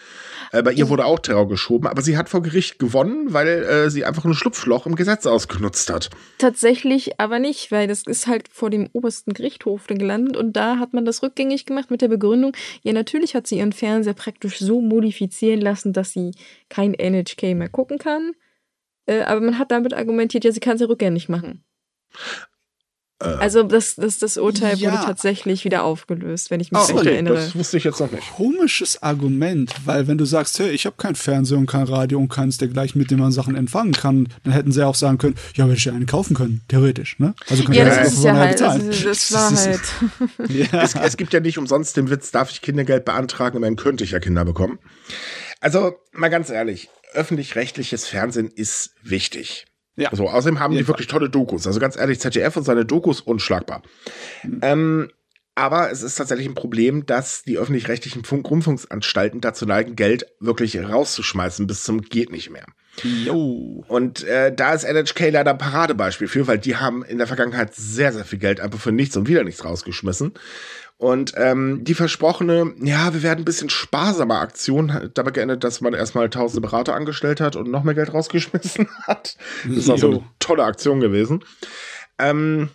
Äh, bei ihr wurde auch Terror geschoben, aber sie hat vor Gericht gewonnen, weil äh, sie einfach ein Schlupfloch im Gesetz ausgenutzt hat. Tatsächlich aber nicht, weil das ist halt vor dem obersten Gerichtshof gelandet und da hat man das rückgängig gemacht mit der Begründung, ja, natürlich hat sie ihren Fernseher praktisch so modifizieren lassen, dass sie kein NHK mehr gucken kann. Äh, aber man hat damit argumentiert, ja, sie kann es ja rückgängig machen. Äh, also das, das, das Urteil ja. wurde tatsächlich wieder aufgelöst, wenn ich mich oh, okay. erinnere. Das wusste ich jetzt noch nicht. Komisches Argument, weil wenn du sagst, hey, ich habe kein Fernseher und kein Radio und keins dergleichen, mit dem man Sachen empfangen kann, dann hätten sie auch sagen können, ja, hätte ich einen kaufen können, theoretisch. Ne? Also ja, das, das ist ja halt, bezahlen. das, das war halt. ja. es, es gibt ja nicht umsonst den Witz, darf ich Kindergeld beantragen und dann könnte ich ja Kinder bekommen. Also mal ganz ehrlich, öffentlich-rechtliches Fernsehen ist wichtig. Ja. So, außerdem haben die wirklich tolle Dokus. Also ganz ehrlich, ZDF und seine Dokus unschlagbar. Mhm. Ähm, aber es ist tatsächlich ein Problem, dass die öffentlich-rechtlichen Funk Rundfunksanstalten dazu neigen, Geld wirklich rauszuschmeißen bis zum geht nicht mehr. Jo. Und äh, da ist NHK leider ein Paradebeispiel für, weil die haben in der Vergangenheit sehr, sehr viel Geld einfach für nichts und wieder nichts rausgeschmissen. Und ähm, die versprochene, ja, wir werden ein bisschen sparsamer Aktion hat dabei geendet, dass man erstmal tausende Berater angestellt hat und noch mehr Geld rausgeschmissen hat. Das ist auch so eine tolle Aktion gewesen. Ähm,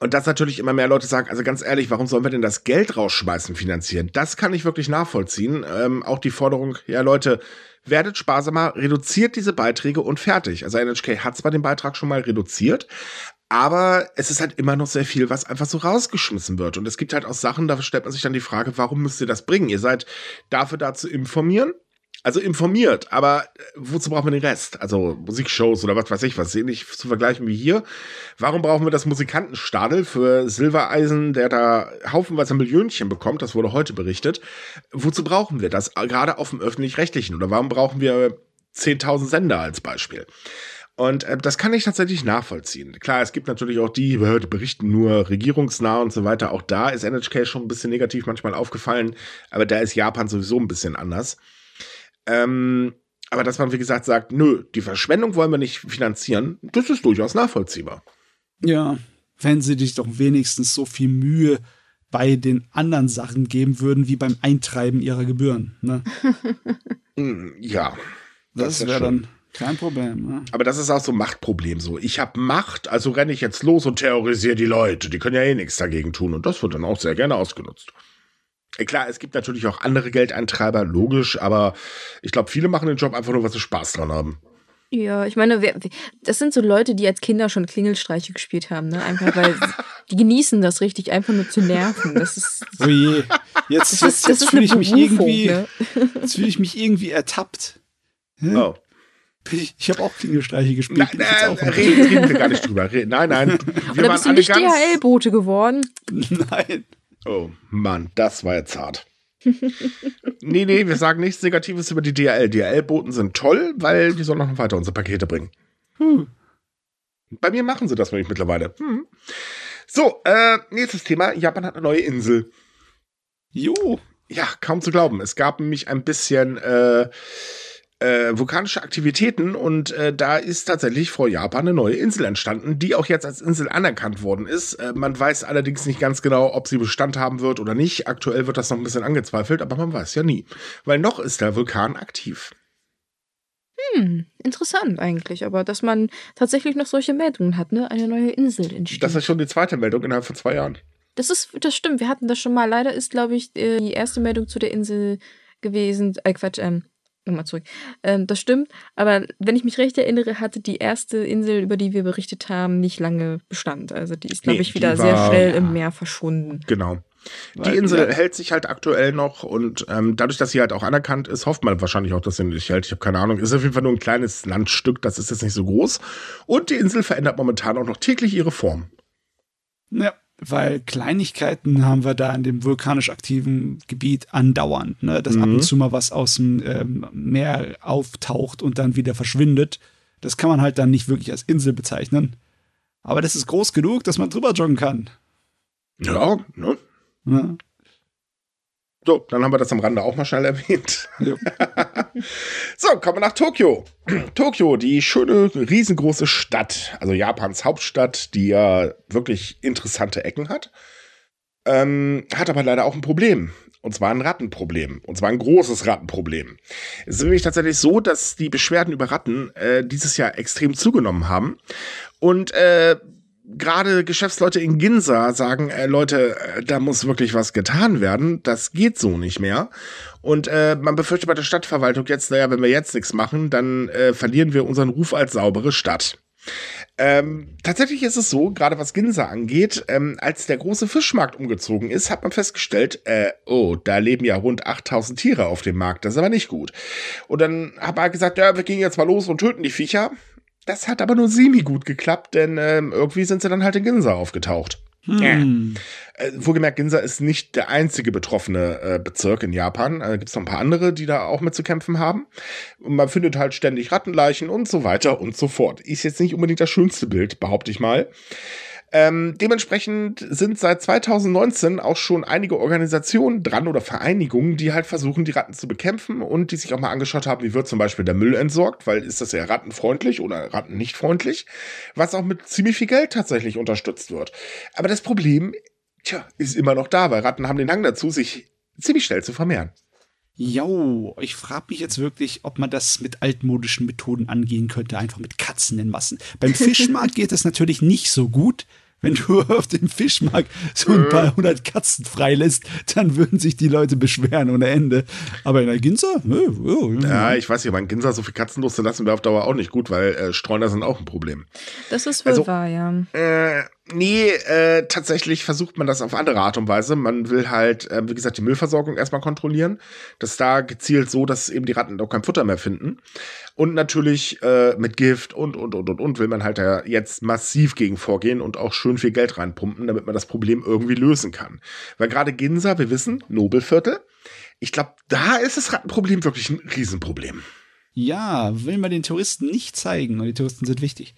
und dass natürlich immer mehr Leute sagen, also ganz ehrlich, warum sollen wir denn das Geld rausschmeißen finanzieren? Das kann ich wirklich nachvollziehen. Ähm, auch die Forderung, ja Leute, werdet sparsamer, reduziert diese Beiträge und fertig. Also NHK hat zwar den Beitrag schon mal reduziert, aber es ist halt immer noch sehr viel, was einfach so rausgeschmissen wird. Und es gibt halt auch Sachen, da stellt man sich dann die Frage, warum müsst ihr das bringen? Ihr seid dafür da zu informieren. Also informiert, aber äh, wozu braucht man den Rest? Also Musikshows oder was weiß ich was, ähnlich zu vergleichen wie hier. Warum brauchen wir das Musikantenstadel für Silbereisen, der da haufenweise Millionchen bekommt? Das wurde heute berichtet. Wozu brauchen wir das? Gerade auf dem Öffentlich-Rechtlichen. Oder warum brauchen wir 10.000 Sender als Beispiel? Und äh, das kann ich tatsächlich nachvollziehen. Klar, es gibt natürlich auch die, die berichten nur regierungsnah und so weiter. Auch da ist NHK schon ein bisschen negativ manchmal aufgefallen, aber da ist Japan sowieso ein bisschen anders. Ähm, aber dass man, wie gesagt, sagt, nö, die Verschwendung wollen wir nicht finanzieren, das ist durchaus nachvollziehbar. Ja, wenn sie dich doch wenigstens so viel Mühe bei den anderen Sachen geben würden, wie beim Eintreiben ihrer Gebühren. Ne? Hm, ja. Das, das wäre dann kein Problem. Ne? Aber das ist auch so ein Machtproblem. So, ich habe Macht, also renne ich jetzt los und terrorisiere die Leute. Die können ja eh nichts dagegen tun. Und das wird dann auch sehr gerne ausgenutzt. Äh, klar, es gibt natürlich auch andere Geldeintreiber, logisch, aber ich glaube, viele machen den Job einfach nur, weil sie Spaß dran haben. Ja, ich meine, wer, das sind so Leute, die als Kinder schon Klingelstreiche gespielt haben, ne? Einfach weil die genießen das richtig, einfach nur zu nerven. Das ist. Oh je. Jetzt, Das jetzt, ist- das jetzt fühle ich mich irgendwie, ne? jetzt fühle ich mich irgendwie ertappt. Oh. Ich, ich habe auch Klingelstreiche gespielt. Nein, auch reden, reden wir gar nicht drüber. Re- Nein, nein. Wir Oder waren bist du alle nicht. DHL-Bote geworden? Nein. Oh Mann, das war jetzt hart. nee, nee, wir sagen nichts Negatives über die DHL. DHL-Boten sind toll, weil die sollen noch weiter unsere Pakete bringen. Hm. Bei mir machen sie das nämlich mittlerweile. Hm. So, äh, nächstes Thema. Japan hat eine neue Insel. Jo. Ja, kaum zu glauben. Es gab nämlich ein bisschen äh, äh, vulkanische Aktivitäten und äh, da ist tatsächlich vor Japan eine neue Insel entstanden, die auch jetzt als Insel anerkannt worden ist. Äh, man weiß allerdings nicht ganz genau, ob sie Bestand haben wird oder nicht. Aktuell wird das noch ein bisschen angezweifelt, aber man weiß ja nie. Weil noch ist der Vulkan aktiv. Hm, interessant eigentlich, aber dass man tatsächlich noch solche Meldungen hat, ne? Eine neue Insel entsteht. Das ist schon die zweite Meldung innerhalb von zwei Jahren. Das ist, das stimmt, wir hatten das schon mal. Leider ist, glaube ich, äh, die erste Meldung zu der Insel gewesen. Äh, Quatsch, ähm, nochmal zurück. Ähm, das stimmt, aber wenn ich mich recht erinnere, hatte die erste Insel, über die wir berichtet haben, nicht lange Bestand. Also die ist, glaube Nee, ich, wieder die sehr war- schnell ja. im Meer verschwunden. Genau. Die Weil- Insel ja. hält sich halt aktuell noch und ähm, dadurch, dass sie halt auch anerkannt ist, hofft man wahrscheinlich auch, dass sie nicht hält. Ich habe keine Ahnung. Ist auf jeden Fall nur ein kleines Landstück, das ist jetzt nicht so groß. Und die Insel verändert momentan auch noch täglich ihre Form. Ja, weil Kleinigkeiten haben wir da in dem vulkanisch aktiven Gebiet andauernd. Ne? Dass ab Mhm. und zu mal was aus dem ähm, Meer auftaucht und dann wieder verschwindet. Das kann man halt dann nicht wirklich als Insel bezeichnen. Aber das ist groß genug, dass man drüber joggen kann. Ja, ne? Ne? So, dann haben wir das am Rande auch mal schnell erwähnt. Jo. So, kommen wir nach Tokio. Tokio, die schöne, riesengroße Stadt, also Japans Hauptstadt, die ja wirklich interessante Ecken hat, ähm, hat aber leider auch ein Problem. Und zwar ein Rattenproblem. Und zwar ein großes Rattenproblem. Es ist nämlich tatsächlich so, dass die Beschwerden über Ratten äh, dieses Jahr extrem zugenommen haben. Und äh, gerade Geschäftsleute in Ginza sagen, äh, Leute, äh, da muss wirklich was getan werden. Das geht so nicht mehr. Und äh, man befürchtet bei der Stadtverwaltung jetzt, naja, wenn wir jetzt nichts machen, dann äh, verlieren wir unseren Ruf als saubere Stadt. Ähm, tatsächlich ist es so, gerade was Ginza angeht, ähm, als der große Fischmarkt umgezogen ist, hat man festgestellt, äh, oh, da leben ja rund 8000 Tiere auf dem Markt, das ist aber nicht gut. Und dann hat man gesagt, ja, wir gehen jetzt mal los und töten die Viecher. Das hat aber nur semi gut geklappt, denn ähm, irgendwie sind sie dann halt in Ginza aufgetaucht. Hm. Äh, wohlgemerkt, Ginza ist nicht der einzige betroffene äh, Bezirk in Japan. Äh, Gibt es noch ein paar andere, die da auch mit zu kämpfen haben. Und man findet halt ständig Rattenleichen und so weiter und so fort. Ist jetzt nicht unbedingt das schönste Bild, behaupte ich mal. Ähm, dementsprechend sind seit 2019 auch schon einige Organisationen dran oder Vereinigungen, die halt versuchen, die Ratten zu bekämpfen und die sich auch mal angeschaut haben, wie wird zum Beispiel der Müll entsorgt, weil ist das ja rattenfreundlich oder ratten nicht freundlich, was auch mit ziemlich viel Geld tatsächlich unterstützt wird. Aber das Problem, tja, ist immer noch da, weil Ratten haben den Hang dazu, sich ziemlich schnell zu vermehren. Jo, ich frage mich jetzt wirklich, ob man das mit altmodischen Methoden angehen könnte, einfach mit Katzen in Massen. Beim Fischmarkt geht das natürlich nicht so gut. Wenn du auf dem Fischmarkt so ein paar hundert Katzen freilässt, dann würden sich die Leute beschweren ohne Ende. Aber in der Ginza? Oh, oh, Ja, ich weiß nicht, aber in Ginza so viel Katzen loszulassen wäre auf Dauer auch nicht gut, weil äh, Streuner sind auch ein Problem. Das ist wohl Also- wahr, ja. Äh, nee, äh, tatsächlich versucht man das auf andere Art und Weise. Man will halt, äh, wie gesagt, die Müllversorgung erstmal kontrollieren. Das da gezielt so, dass eben die Ratten auch kein Futter mehr finden. Und natürlich äh, mit Gift und, und, und, und, und will man halt da jetzt massiv gegen vorgehen und auch schön viel Geld reinpumpen, damit man das Problem irgendwie lösen kann. Weil gerade Ginza, wir wissen, Nobelviertel, ich glaube, da ist das Rattenproblem wirklich ein Riesenproblem. Ja, will man den Touristen nicht zeigen und die Touristen sind wichtig.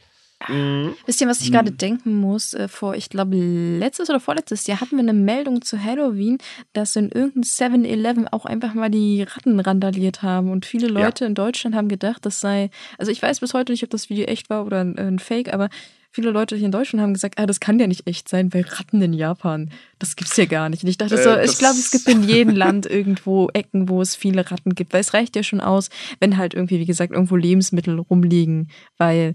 Wisst ihr, was ich gerade denken muss? Äh, Vor, ich glaube, letztes oder vorletztes Jahr hatten wir eine Meldung zu Halloween, dass in irgendeinem 7-Eleven auch einfach mal die Ratten randaliert haben. Und viele Leute in Deutschland haben gedacht, das sei. Also ich weiß bis heute nicht, ob das Video echt war oder ein, äh, ein Fake, aber viele Leute hier in Deutschland haben gesagt, ah, das kann ja nicht echt sein, weil Ratten in Japan, das gibt's ja gar nicht. Und ich dachte Äh, so, ich glaube, es gibt in jedem Land irgendwo Ecken, wo es viele Ratten gibt, weil es reicht ja schon aus, wenn halt irgendwie, wie gesagt, irgendwo Lebensmittel rumliegen, weil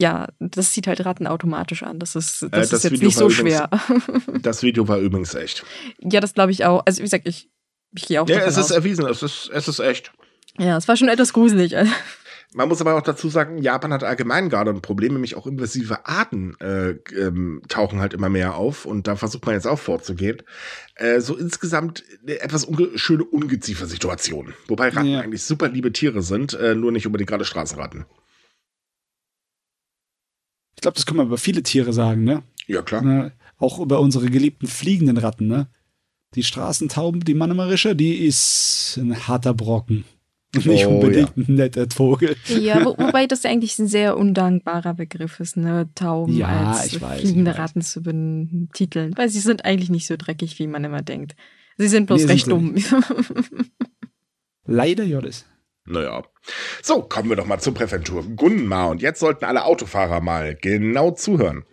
ja, das zieht halt Ratten automatisch an. Das ist, das Äh, das ist jetzt Video nicht so übrigens- schwer. Das Video war übrigens echt. ja, das glaube ich auch. Also wie gesagt, ich, ich gehe auch Ja, davon es ist aus. erwiesen, es ist, es ist echt. Ja, es war schon etwas gruselig. Man muss aber auch dazu sagen, Japan hat allgemein gerade ein Problem, nämlich auch invasive Arten äh, ähm, tauchen halt immer mehr auf und da versucht man jetzt auch vorzugehen. Äh, so insgesamt eine etwas unge schöne Ungeziefer-Situation. Wobei Ratten Ja. eigentlich super liebe Tiere sind, äh, nur nicht unbedingt gerade Straßenratten. Ich glaube, das kann man über viele Tiere sagen, ne? Ja, klar. ne? Auch über unsere geliebten fliegenden Ratten, ne? Die Straßentauben, die Mannemerische, die ist ein harter Brocken. Und nicht Oh, unbedingt ein netter Vogel. Ja, wo, wobei das eigentlich ein sehr undankbarer Begriff ist, ne? Tauben Ja, als ich weiß, fliegende. Ratten zu betiteln. Weil sie sind eigentlich nicht so dreckig, wie man immer denkt. Sie sind bloß Nee, recht dumm. Leider Joris. Naja. So, kommen wir doch mal zur Präfektur Gunma. Und jetzt sollten alle Autofahrer mal genau zuhören.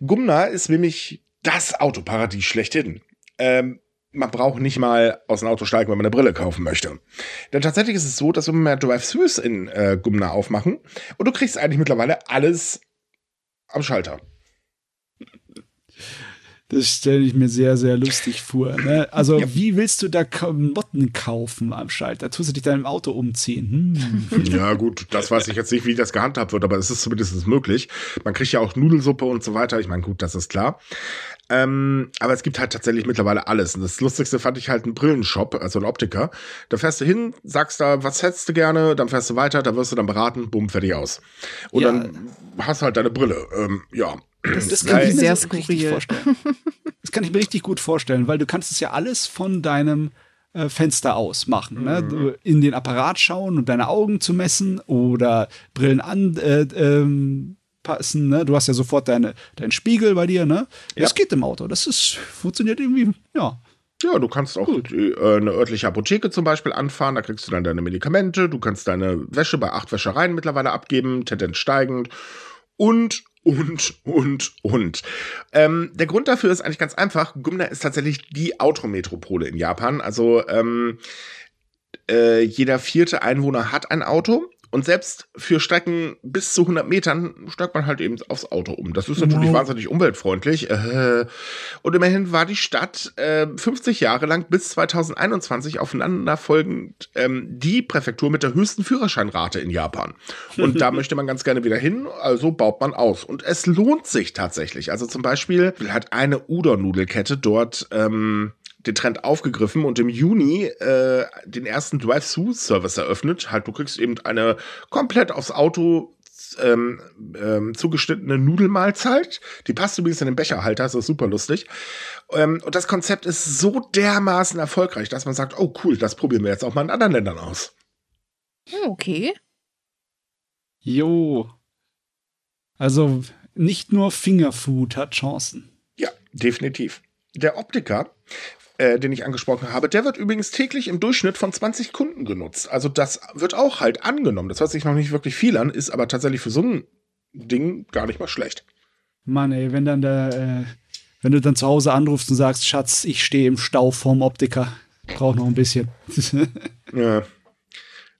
Gunma ist nämlich das Autoparadies schlechthin. Ähm, man braucht nicht mal aus dem Auto steigen, wenn man eine Brille kaufen möchte. Denn tatsächlich ist es so, dass wir mehr Drive-Thrus in äh, Gumna aufmachen und du kriegst eigentlich mittlerweile alles am Schalter. Das stelle ich mir sehr, sehr lustig vor. Ne? Also, Ja. wie willst du da Klamotten kaufen am Schalter? Tust du dich da im Auto umziehen? Hm. Ja, gut, das weiß ich jetzt nicht, wie das gehandhabt wird, aber es ist zumindest möglich. Man kriegt ja auch Nudelsuppe und so weiter. Ich meine, gut, das ist klar. Ähm, aber es gibt halt tatsächlich mittlerweile alles. Und das Lustigste fand ich halt einen Brillenshop, also ein Optiker. Da fährst du hin, sagst da, was hättest du gerne, dann fährst du weiter, da wirst du dann beraten, bumm, fertig aus. Und Ja. dann hast du halt deine Brille. Ähm, ja. Das kann ich mir sehr skurril. vorstellen. Das kann ich mir richtig gut vorstellen, weil du kannst es ja alles von deinem äh, Fenster aus machen. Ne? Du in den Apparat schauen und deine Augen zu messen oder Brillen an äh, ähm, passen. Ne? Du hast ja sofort deine, deinen Spiegel bei dir. Ne? Das geht im Auto. Das ist, funktioniert irgendwie, ja. Ja, du kannst auch die, äh, eine örtliche Apotheke zum Beispiel anfahren, da kriegst du dann deine Medikamente, du kannst deine Wäsche bei acht Wäschereien mittlerweile abgeben, Tendenz steigend und, und, und, und. Ähm, der Grund dafür ist eigentlich ganz einfach. Gumna ist tatsächlich die Autometropole in Japan. Also ähm, äh, jeder vierte Einwohner hat ein Auto. Und selbst für Strecken bis zu 100 Metern steigt man halt eben aufs Auto um. Das ist natürlich Wow. wahnsinnig umweltfreundlich. Äh, und immerhin war die Stadt äh, 50 Jahre lang bis 2021 aufeinanderfolgend ähm, die Präfektur mit der höchsten Führerscheinrate in Japan. Und da möchte man ganz gerne wieder hin, also baut man aus. Und es lohnt sich tatsächlich. Also zum Beispiel hat eine Udon-Nudelkette dort ähm, den Trend aufgegriffen und im Juni äh, den ersten Drive-Thru-Service eröffnet. Halt, du kriegst eben eine komplett aufs Auto ähm, ähm, zugeschnittene Nudelmahlzeit. Die passt übrigens in den Becherhalter, das ist super lustig. Ähm, und das Konzept ist so dermaßen erfolgreich, dass man sagt, oh cool, das probieren wir jetzt auch mal in anderen Ländern aus. Hm, okay. Jo. Also nicht nur Fingerfood hat Chancen. Ja, definitiv. Der Optiker, äh, den ich angesprochen habe, der wird übrigens täglich im Durchschnitt von 20 Kunden genutzt. Also das wird auch halt angenommen. Das hört sich noch nicht wirklich viel an, ist aber tatsächlich für so ein Ding gar nicht mal schlecht. Mann, ey, wenn dann der, äh, wenn du dann zu Hause anrufst und sagst, Schatz, ich stehe im Stau vorm Optiker, brauch noch ein bisschen. Ja.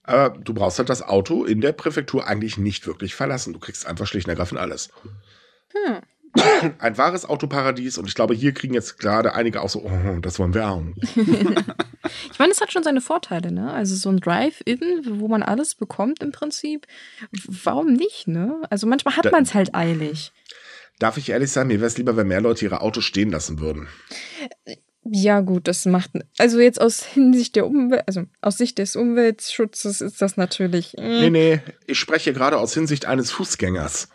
Aber du brauchst halt das Auto in der Präfektur eigentlich nicht wirklich verlassen. Du kriegst einfach schlicht und ergreifend alles. Hm. Ein wahres Autoparadies und ich glaube, hier kriegen jetzt gerade einige auch so, oh, das wollen wir auch. Ich meine, es hat schon seine Vorteile, ne? Also so ein Drive-In, wo man alles bekommt im Prinzip. Warum nicht, ne? Also manchmal hat man es halt eilig. Darf ich ehrlich sein, mir wäre es lieber, wenn mehr Leute ihre Autos stehen lassen würden. Ja, gut, das macht. Also jetzt aus Hinsicht der Umwelt, also aus Sicht des Umweltschutzes ist das natürlich. Nee, Mm. nee, ich spreche gerade aus Hinsicht eines Fußgängers.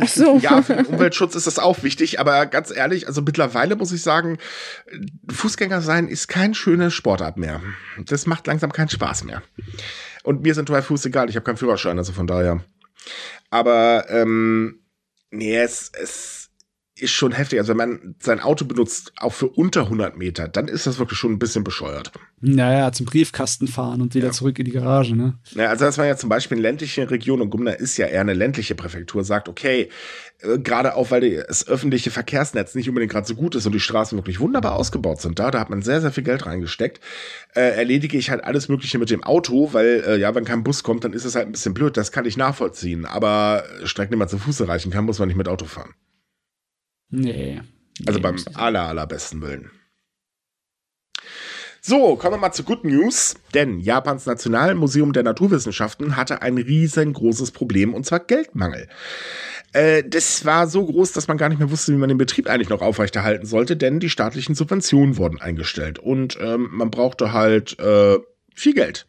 Ach so. Ja, für den Umweltschutz ist das auch wichtig, aber ganz ehrlich, also mittlerweile muss ich sagen, Fußgänger sein ist kein schöne Sportart mehr. Das macht langsam keinen Spaß mehr. Und mir sind Drive-Fuß egal, ich habe keinen Führerschein, also von daher. Aber, ähm, nee, es, es ist schon heftig. Also wenn man sein Auto benutzt, auch für unter 100 Meter, dann ist das wirklich schon ein bisschen bescheuert. naja, zum Briefkasten fahren und wieder Ja. zurück in die Garage, ne? Ja, also dass man ja zum Beispiel in ländlichen Regionen, und Gumna ist ja eher eine ländliche Präfektur, sagt, okay, äh, gerade auch, weil die- das öffentliche Verkehrsnetz nicht unbedingt gerade so gut ist und die Straßen wirklich wunderbar ausgebaut sind, da, da hat man sehr, sehr viel Geld reingesteckt, äh, erledige ich halt alles Mögliche mit dem Auto, weil, äh, ja, wenn kein Bus kommt, dann ist es halt ein bisschen blöd, das kann ich nachvollziehen, aber Strecken, die man zu Fuß erreichen kann, muss man nicht mit Auto fahren. Nee. Also Nee, beim aller, allerbesten Willen. So, kommen wir mal zu Good News, denn Japans Nationalmuseum der Naturwissenschaften hatte ein riesengroßes Problem und zwar Geldmangel. Äh, das war so groß, dass man gar nicht mehr wusste, wie man den Betrieb eigentlich noch aufrechterhalten sollte, denn die staatlichen Subventionen wurden eingestellt und ähm, man brauchte halt äh, viel Geld.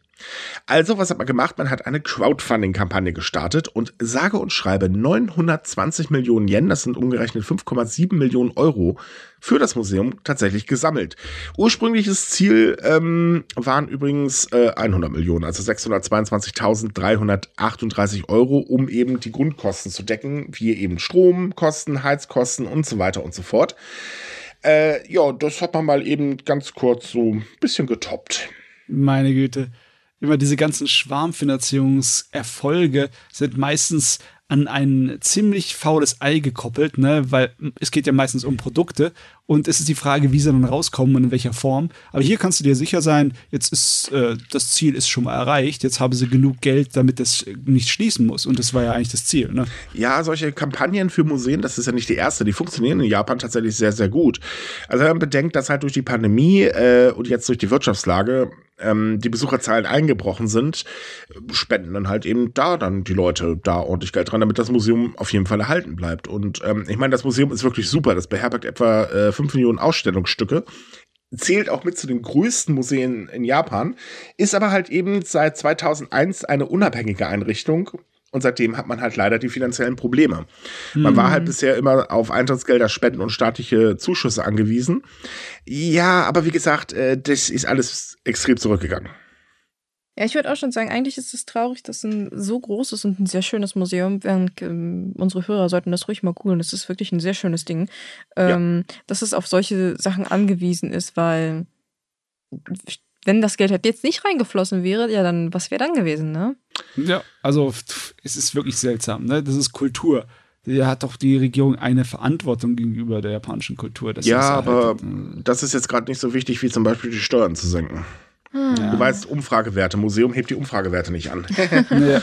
Also, was hat man gemacht? Man hat eine Crowdfunding-Kampagne gestartet und sage und schreibe 920 Millionen Yen, das sind umgerechnet 5,7 Millionen Euro, für das Museum tatsächlich gesammelt. Ursprüngliches Ziel ähm, waren übrigens äh, 100 Millionen, also 622.338 Euro, um eben die Grundkosten zu decken, wie eben Stromkosten, Heizkosten und so weiter und so fort. Äh, ja, das hat man mal eben ganz kurz so ein bisschen getoppt. Meine Güte immer diese ganzen Schwarmfinanzierungserfolge sind meistens an ein ziemlich faules Ei gekoppelt, ne, weil es geht ja meistens um Produkte und es ist die Frage, wie sie dann rauskommen und in welcher Form. Aber hier kannst du dir sicher sein, jetzt ist äh, das Ziel ist schon mal erreicht, jetzt haben sie genug Geld, damit das nicht schließen muss und das war ja eigentlich das Ziel. Ne? Ja, solche Kampagnen für Museen, das ist ja nicht die erste, die funktionieren in Japan tatsächlich sehr, sehr gut. Also wenn man bedenkt, dass halt durch die Pandemie äh, und jetzt durch die Wirtschaftslage ähm, die Besucherzahlen eingebrochen sind, spenden dann halt eben da dann die Leute da ordentlich Geld dran, damit das Museum auf jeden Fall erhalten bleibt. Und ähm, ich meine, das Museum ist wirklich super. Das beherbergt etwa äh, 5 Millionen Ausstellungsstücke zählt auch mit zu den größten Museen in Japan, ist aber halt eben seit 2001 eine unabhängige Einrichtung und seitdem hat man halt leider die finanziellen Probleme. Mhm. Man war halt mhm. bisher immer auf Eintrittsgelder, Spenden und staatliche Zuschüsse angewiesen. Ja, aber wie gesagt, äh, das ist alles extrem zurückgegangen. Ja, ich würde auch schon sagen, eigentlich ist es traurig, dass ein so großes und ein sehr schönes Museum, während ähm, unsere Hörer sollten das ruhig mal googeln, das ist wirklich ein sehr schönes Ding, ähm, ja. dass es auf solche Sachen angewiesen ist, weil wenn das Geld halt jetzt nicht reingeflossen wäre, ja, dann was wäre dann gewesen, ne? Ja, also es ist wirklich seltsam, ne? Das ist Kultur. Da hat doch die Regierung eine Verantwortung gegenüber der japanischen Kultur. ja, aber halt, äh, das ist jetzt gerade nicht so wichtig, wie zum Beispiel die Steuern zu senken. Hm. Du weißt, Umfragewerte. Museum hebt die Umfragewerte nicht an. ja.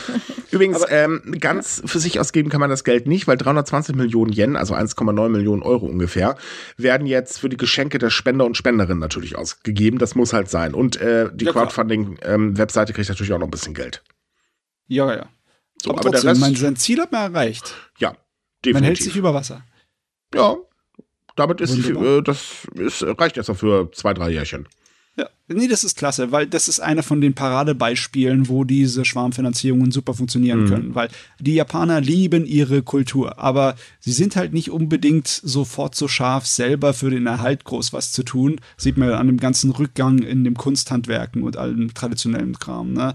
Übrigens, ähm, ganz für sich ausgeben kann man das Geld nicht, weil 320 Millionen Yen, also 1,9 Millionen Euro ungefähr, werden jetzt für die Geschenke der Spender und Spenderinnen natürlich ausgegeben. Das muss halt sein. Und äh, die ja, Crowdfunding-Webseite ähm, kriegt natürlich auch noch ein bisschen Geld. Ja, ja. So, aber, aber trotzdem, der Rest, mein, sein Ziel hat man erreicht. Ja, definitiv. Man hält sich über Wasser. Ja, damit ist, äh, das ist, reicht erst noch für zwei, drei Jährchen. Ja, nee, das ist klasse, weil das ist einer von den Paradebeispielen, wo diese Schwarmfinanzierungen super funktionieren mhm. können, weil die Japaner lieben ihre Kultur, aber sie sind halt nicht unbedingt sofort so scharf, selber für den Erhalt groß was zu tun. Sieht man an dem ganzen Rückgang in dem Kunsthandwerken und allem traditionellen Kram, ne?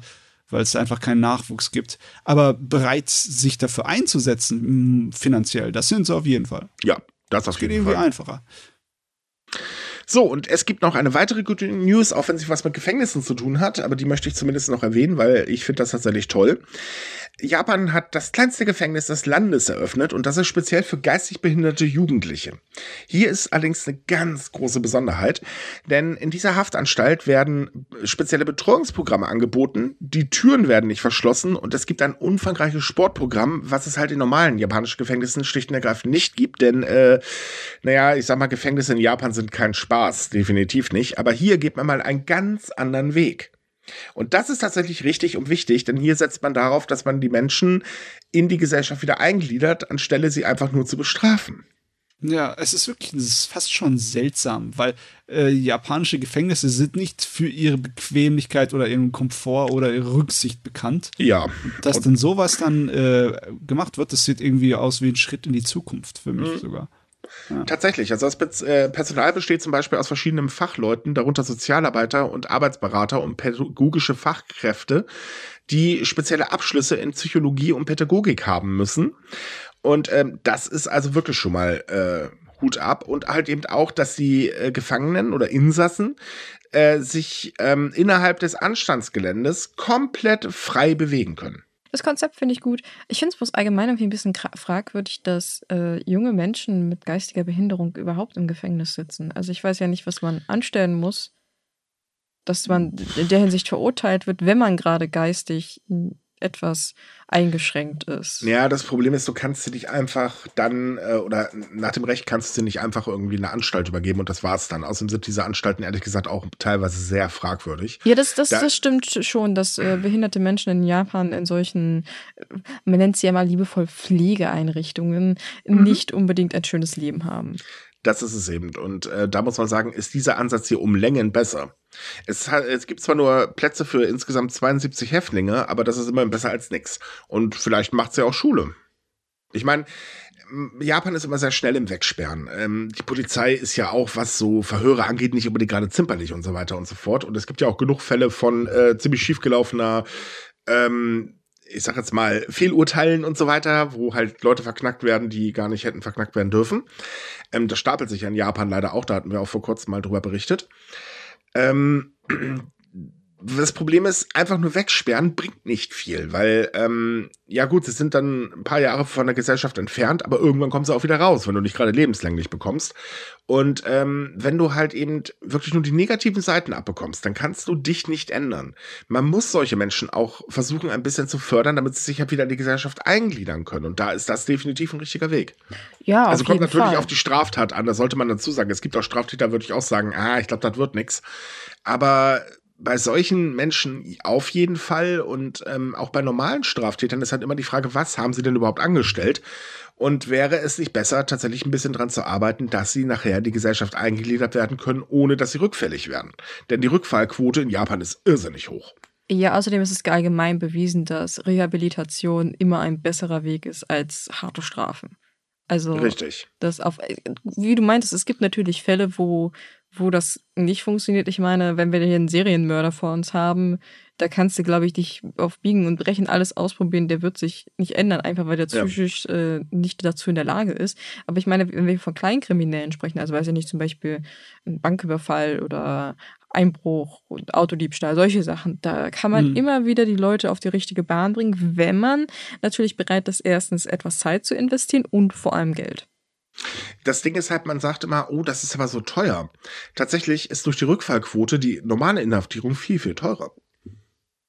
weil es einfach keinen Nachwuchs gibt. Aber bereit, sich dafür einzusetzen, finanziell, das sind sie auf jeden Fall. Ja, das auf jeden Fall. Geht irgendwie einfacher. So, und es gibt noch eine weitere gute News, auch wenn sie was mit Gefängnissen zu tun hat, aber die möchte ich zumindest noch erwähnen, weil ich finde das tatsächlich toll. Japan hat das kleinste Gefängnis des Landes eröffnet und das ist speziell für geistig behinderte Jugendliche. Hier ist allerdings eine ganz große Besonderheit, denn in dieser Haftanstalt werden spezielle Betreuungsprogramme angeboten, die Türen werden nicht verschlossen und es gibt ein umfangreiches Sportprogramm, was es halt in normalen japanischen Gefängnissen schlicht und ergreifend nicht gibt, denn, äh, naja, ich sag mal, Gefängnisse in Japan sind kein Spaß, definitiv nicht, aber hier geht man mal einen ganz anderen Weg. Und das ist tatsächlich richtig und wichtig, denn hier setzt man darauf, dass man die Menschen in die Gesellschaft wieder eingliedert, anstelle sie einfach nur zu bestrafen. Ja, es ist wirklich, es ist fast schon seltsam, weil äh, japanische Gefängnisse sind nicht für ihre Bequemlichkeit oder ihren Komfort oder ihre Rücksicht bekannt. Ja. Dass denn sowas dann äh, gemacht wird, das sieht irgendwie aus wie ein Schritt in die Zukunft für mich mhm. sogar. Ja. Tatsächlich. Also das äh, Personal besteht zum Beispiel aus verschiedenen Fachleuten, darunter Sozialarbeiter und Arbeitsberater und pädagogische Fachkräfte, die spezielle Abschlüsse in Psychologie und Pädagogik haben müssen. Und ähm, das ist also wirklich schon mal äh, Hut ab. Und halt eben auch, dass die äh, Gefangenen oder Insassen äh, sich ähm, innerhalb des Anstandsgeländes komplett frei bewegen können. Das Konzept finde ich gut. Ich finde es bloß allgemein irgendwie ein bisschen fragwürdig, dass äh, junge Menschen mit geistiger Behinderung überhaupt im Gefängnis sitzen. Also ich weiß ja nicht, was man anstellen muss, dass man in der Hinsicht verurteilt wird, wenn man gerade geistig etwas eingeschränkt ist. Ja, das Problem ist, du kannst sie nicht einfach dann, äh, oder nach dem Recht kannst du sie nicht einfach irgendwie eine Anstalt übergeben und das war's dann. Außerdem sind diese Anstalten ehrlich gesagt auch teilweise sehr fragwürdig. Ja, das, das, da, das stimmt schon, dass äh, behinderte Menschen in Japan in solchen, äh, man nennt sie ja mal liebevoll Pflegeeinrichtungen, mhm. nicht unbedingt ein schönes Leben haben. Das ist es eben. Und äh, da muss man sagen, ist dieser Ansatz hier um Längen besser. Es, hat, es gibt zwar nur Plätze für insgesamt 72 Häftlinge, aber das ist immerhin besser als nix. Und vielleicht macht sie ja auch Schule. Ich meine, Japan ist immer sehr schnell im Wegsperren. Ähm, die Polizei ist ja auch, was so Verhöre angeht, nicht unbedingt gerade zimperlich und so weiter und so fort. Und es gibt ja auch genug Fälle von äh, ziemlich schiefgelaufener ähm, ich sag jetzt mal, Fehlurteilen und so weiter, wo halt Leute verknackt werden, die gar nicht hätten verknackt werden dürfen. Ähm, das stapelt sich in Japan leider auch, da hatten wir auch vor kurzem mal drüber berichtet. Ähm, das Problem ist, einfach nur wegsperren bringt nicht viel, weil, ähm, ja gut, sie sind dann ein paar Jahre von der Gesellschaft entfernt, aber irgendwann kommen sie auch wieder raus, wenn du nicht gerade lebenslänglich bekommst. Und ähm, wenn du halt eben wirklich nur die negativen Seiten abbekommst, dann kannst du dich nicht ändern. Man muss solche Menschen auch versuchen, ein bisschen zu fördern, damit sie sich halt wieder in die Gesellschaft eingliedern können. Und da ist das definitiv ein richtiger Weg. Ja, also kommt natürlich Fall. auf die Straftat an, da sollte man dazu sagen. Es gibt auch Straftäter, würde ich auch sagen, ah, ich glaube, das wird nix. Aber bei solchen Menschen auf jeden Fall und ähm, auch bei normalen Straftätern ist halt immer die Frage, was haben sie denn überhaupt angestellt? Und wäre es nicht besser, tatsächlich ein bisschen dran zu arbeiten, dass sie nachher die Gesellschaft eingegliedert werden können, ohne dass sie rückfällig werden? Denn die Rückfallquote in Japan ist irrsinnig hoch. Ja, außerdem ist es allgemein bewiesen, dass Rehabilitation immer ein besserer Weg ist als harte Strafen. Also, Richtig. Das auf, wie du meintest, es gibt natürlich Fälle, wo wo das nicht funktioniert. Ich meine, wenn wir hier einen Serienmörder vor uns haben, da kannst du, glaube ich, dich auf Biegen und Brechen alles ausprobieren. Der wird sich nicht ändern, einfach weil der psychisch ja. äh, nicht dazu in der Lage ist. Aber ich meine, wenn wir von Kleinkriminellen sprechen, also weiß ich nicht, zum Beispiel ein Banküberfall oder Einbruch und Autodiebstahl, solche Sachen, da kann man mhm. immer wieder die Leute auf die richtige Bahn bringen, wenn man natürlich bereit ist, erstens etwas Zeit zu investieren und vor allem Geld. Das Ding ist halt, man sagt immer, oh, das ist aber so teuer. Tatsächlich ist durch die Rückfallquote die normale Inhaftierung viel, viel teurer.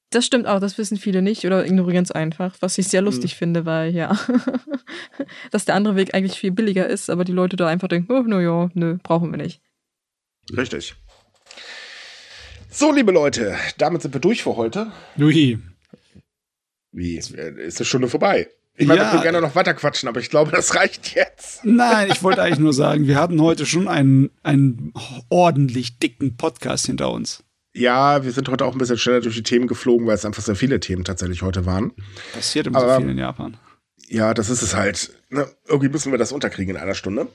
Das stimmt auch, das wissen viele nicht oder ignorieren es einfach, was ich sehr lustig hm. finde, weil ja, dass der andere Weg eigentlich viel billiger ist, aber die Leute da einfach denken, oh, naja, nö, brauchen wir nicht. Richtig. So, liebe Leute, damit sind wir durch für heute. Ui. Wie? Ist eine Stunde vorbei? Ich meine, ja. wir können gerne noch weiter quatschen, aber ich glaube, das reicht jetzt. Nein, ich wollte eigentlich nur sagen, wir hatten heute schon einen, einen ordentlich dicken Podcast hinter uns. Ja, wir sind heute auch ein bisschen schneller durch die Themen geflogen, weil es einfach sehr viele Themen tatsächlich heute waren. Passiert immer aber, so viel in Japan ja, das ist es halt. Ne? Irgendwie müssen wir das unterkriegen in einer Stunde.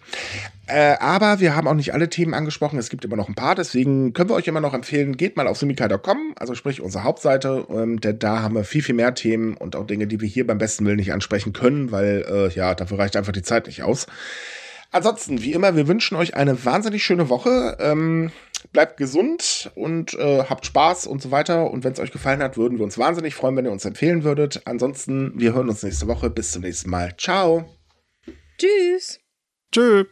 Äh, aber wir haben auch nicht alle Themen angesprochen. Es gibt immer noch ein paar. Deswegen können wir euch immer noch empfehlen, geht mal auf sumika.com, also sprich unsere Hauptseite. Ähm, denn da haben wir viel, viel mehr Themen und auch Dinge, die wir hier beim besten Willen nicht ansprechen können, weil äh, ja, dafür reicht einfach die Zeit nicht aus. Ansonsten, wie immer, wir wünschen euch eine wahnsinnig schöne Woche. Ähm, bleibt gesund und äh, habt Spaß und so weiter. Und wenn es euch gefallen hat, würden wir uns wahnsinnig freuen, wenn ihr uns empfehlen würdet. Ansonsten, wir hören uns nächste Woche. Bis zum nächsten Mal. Ciao. Tschüss. Tschüss.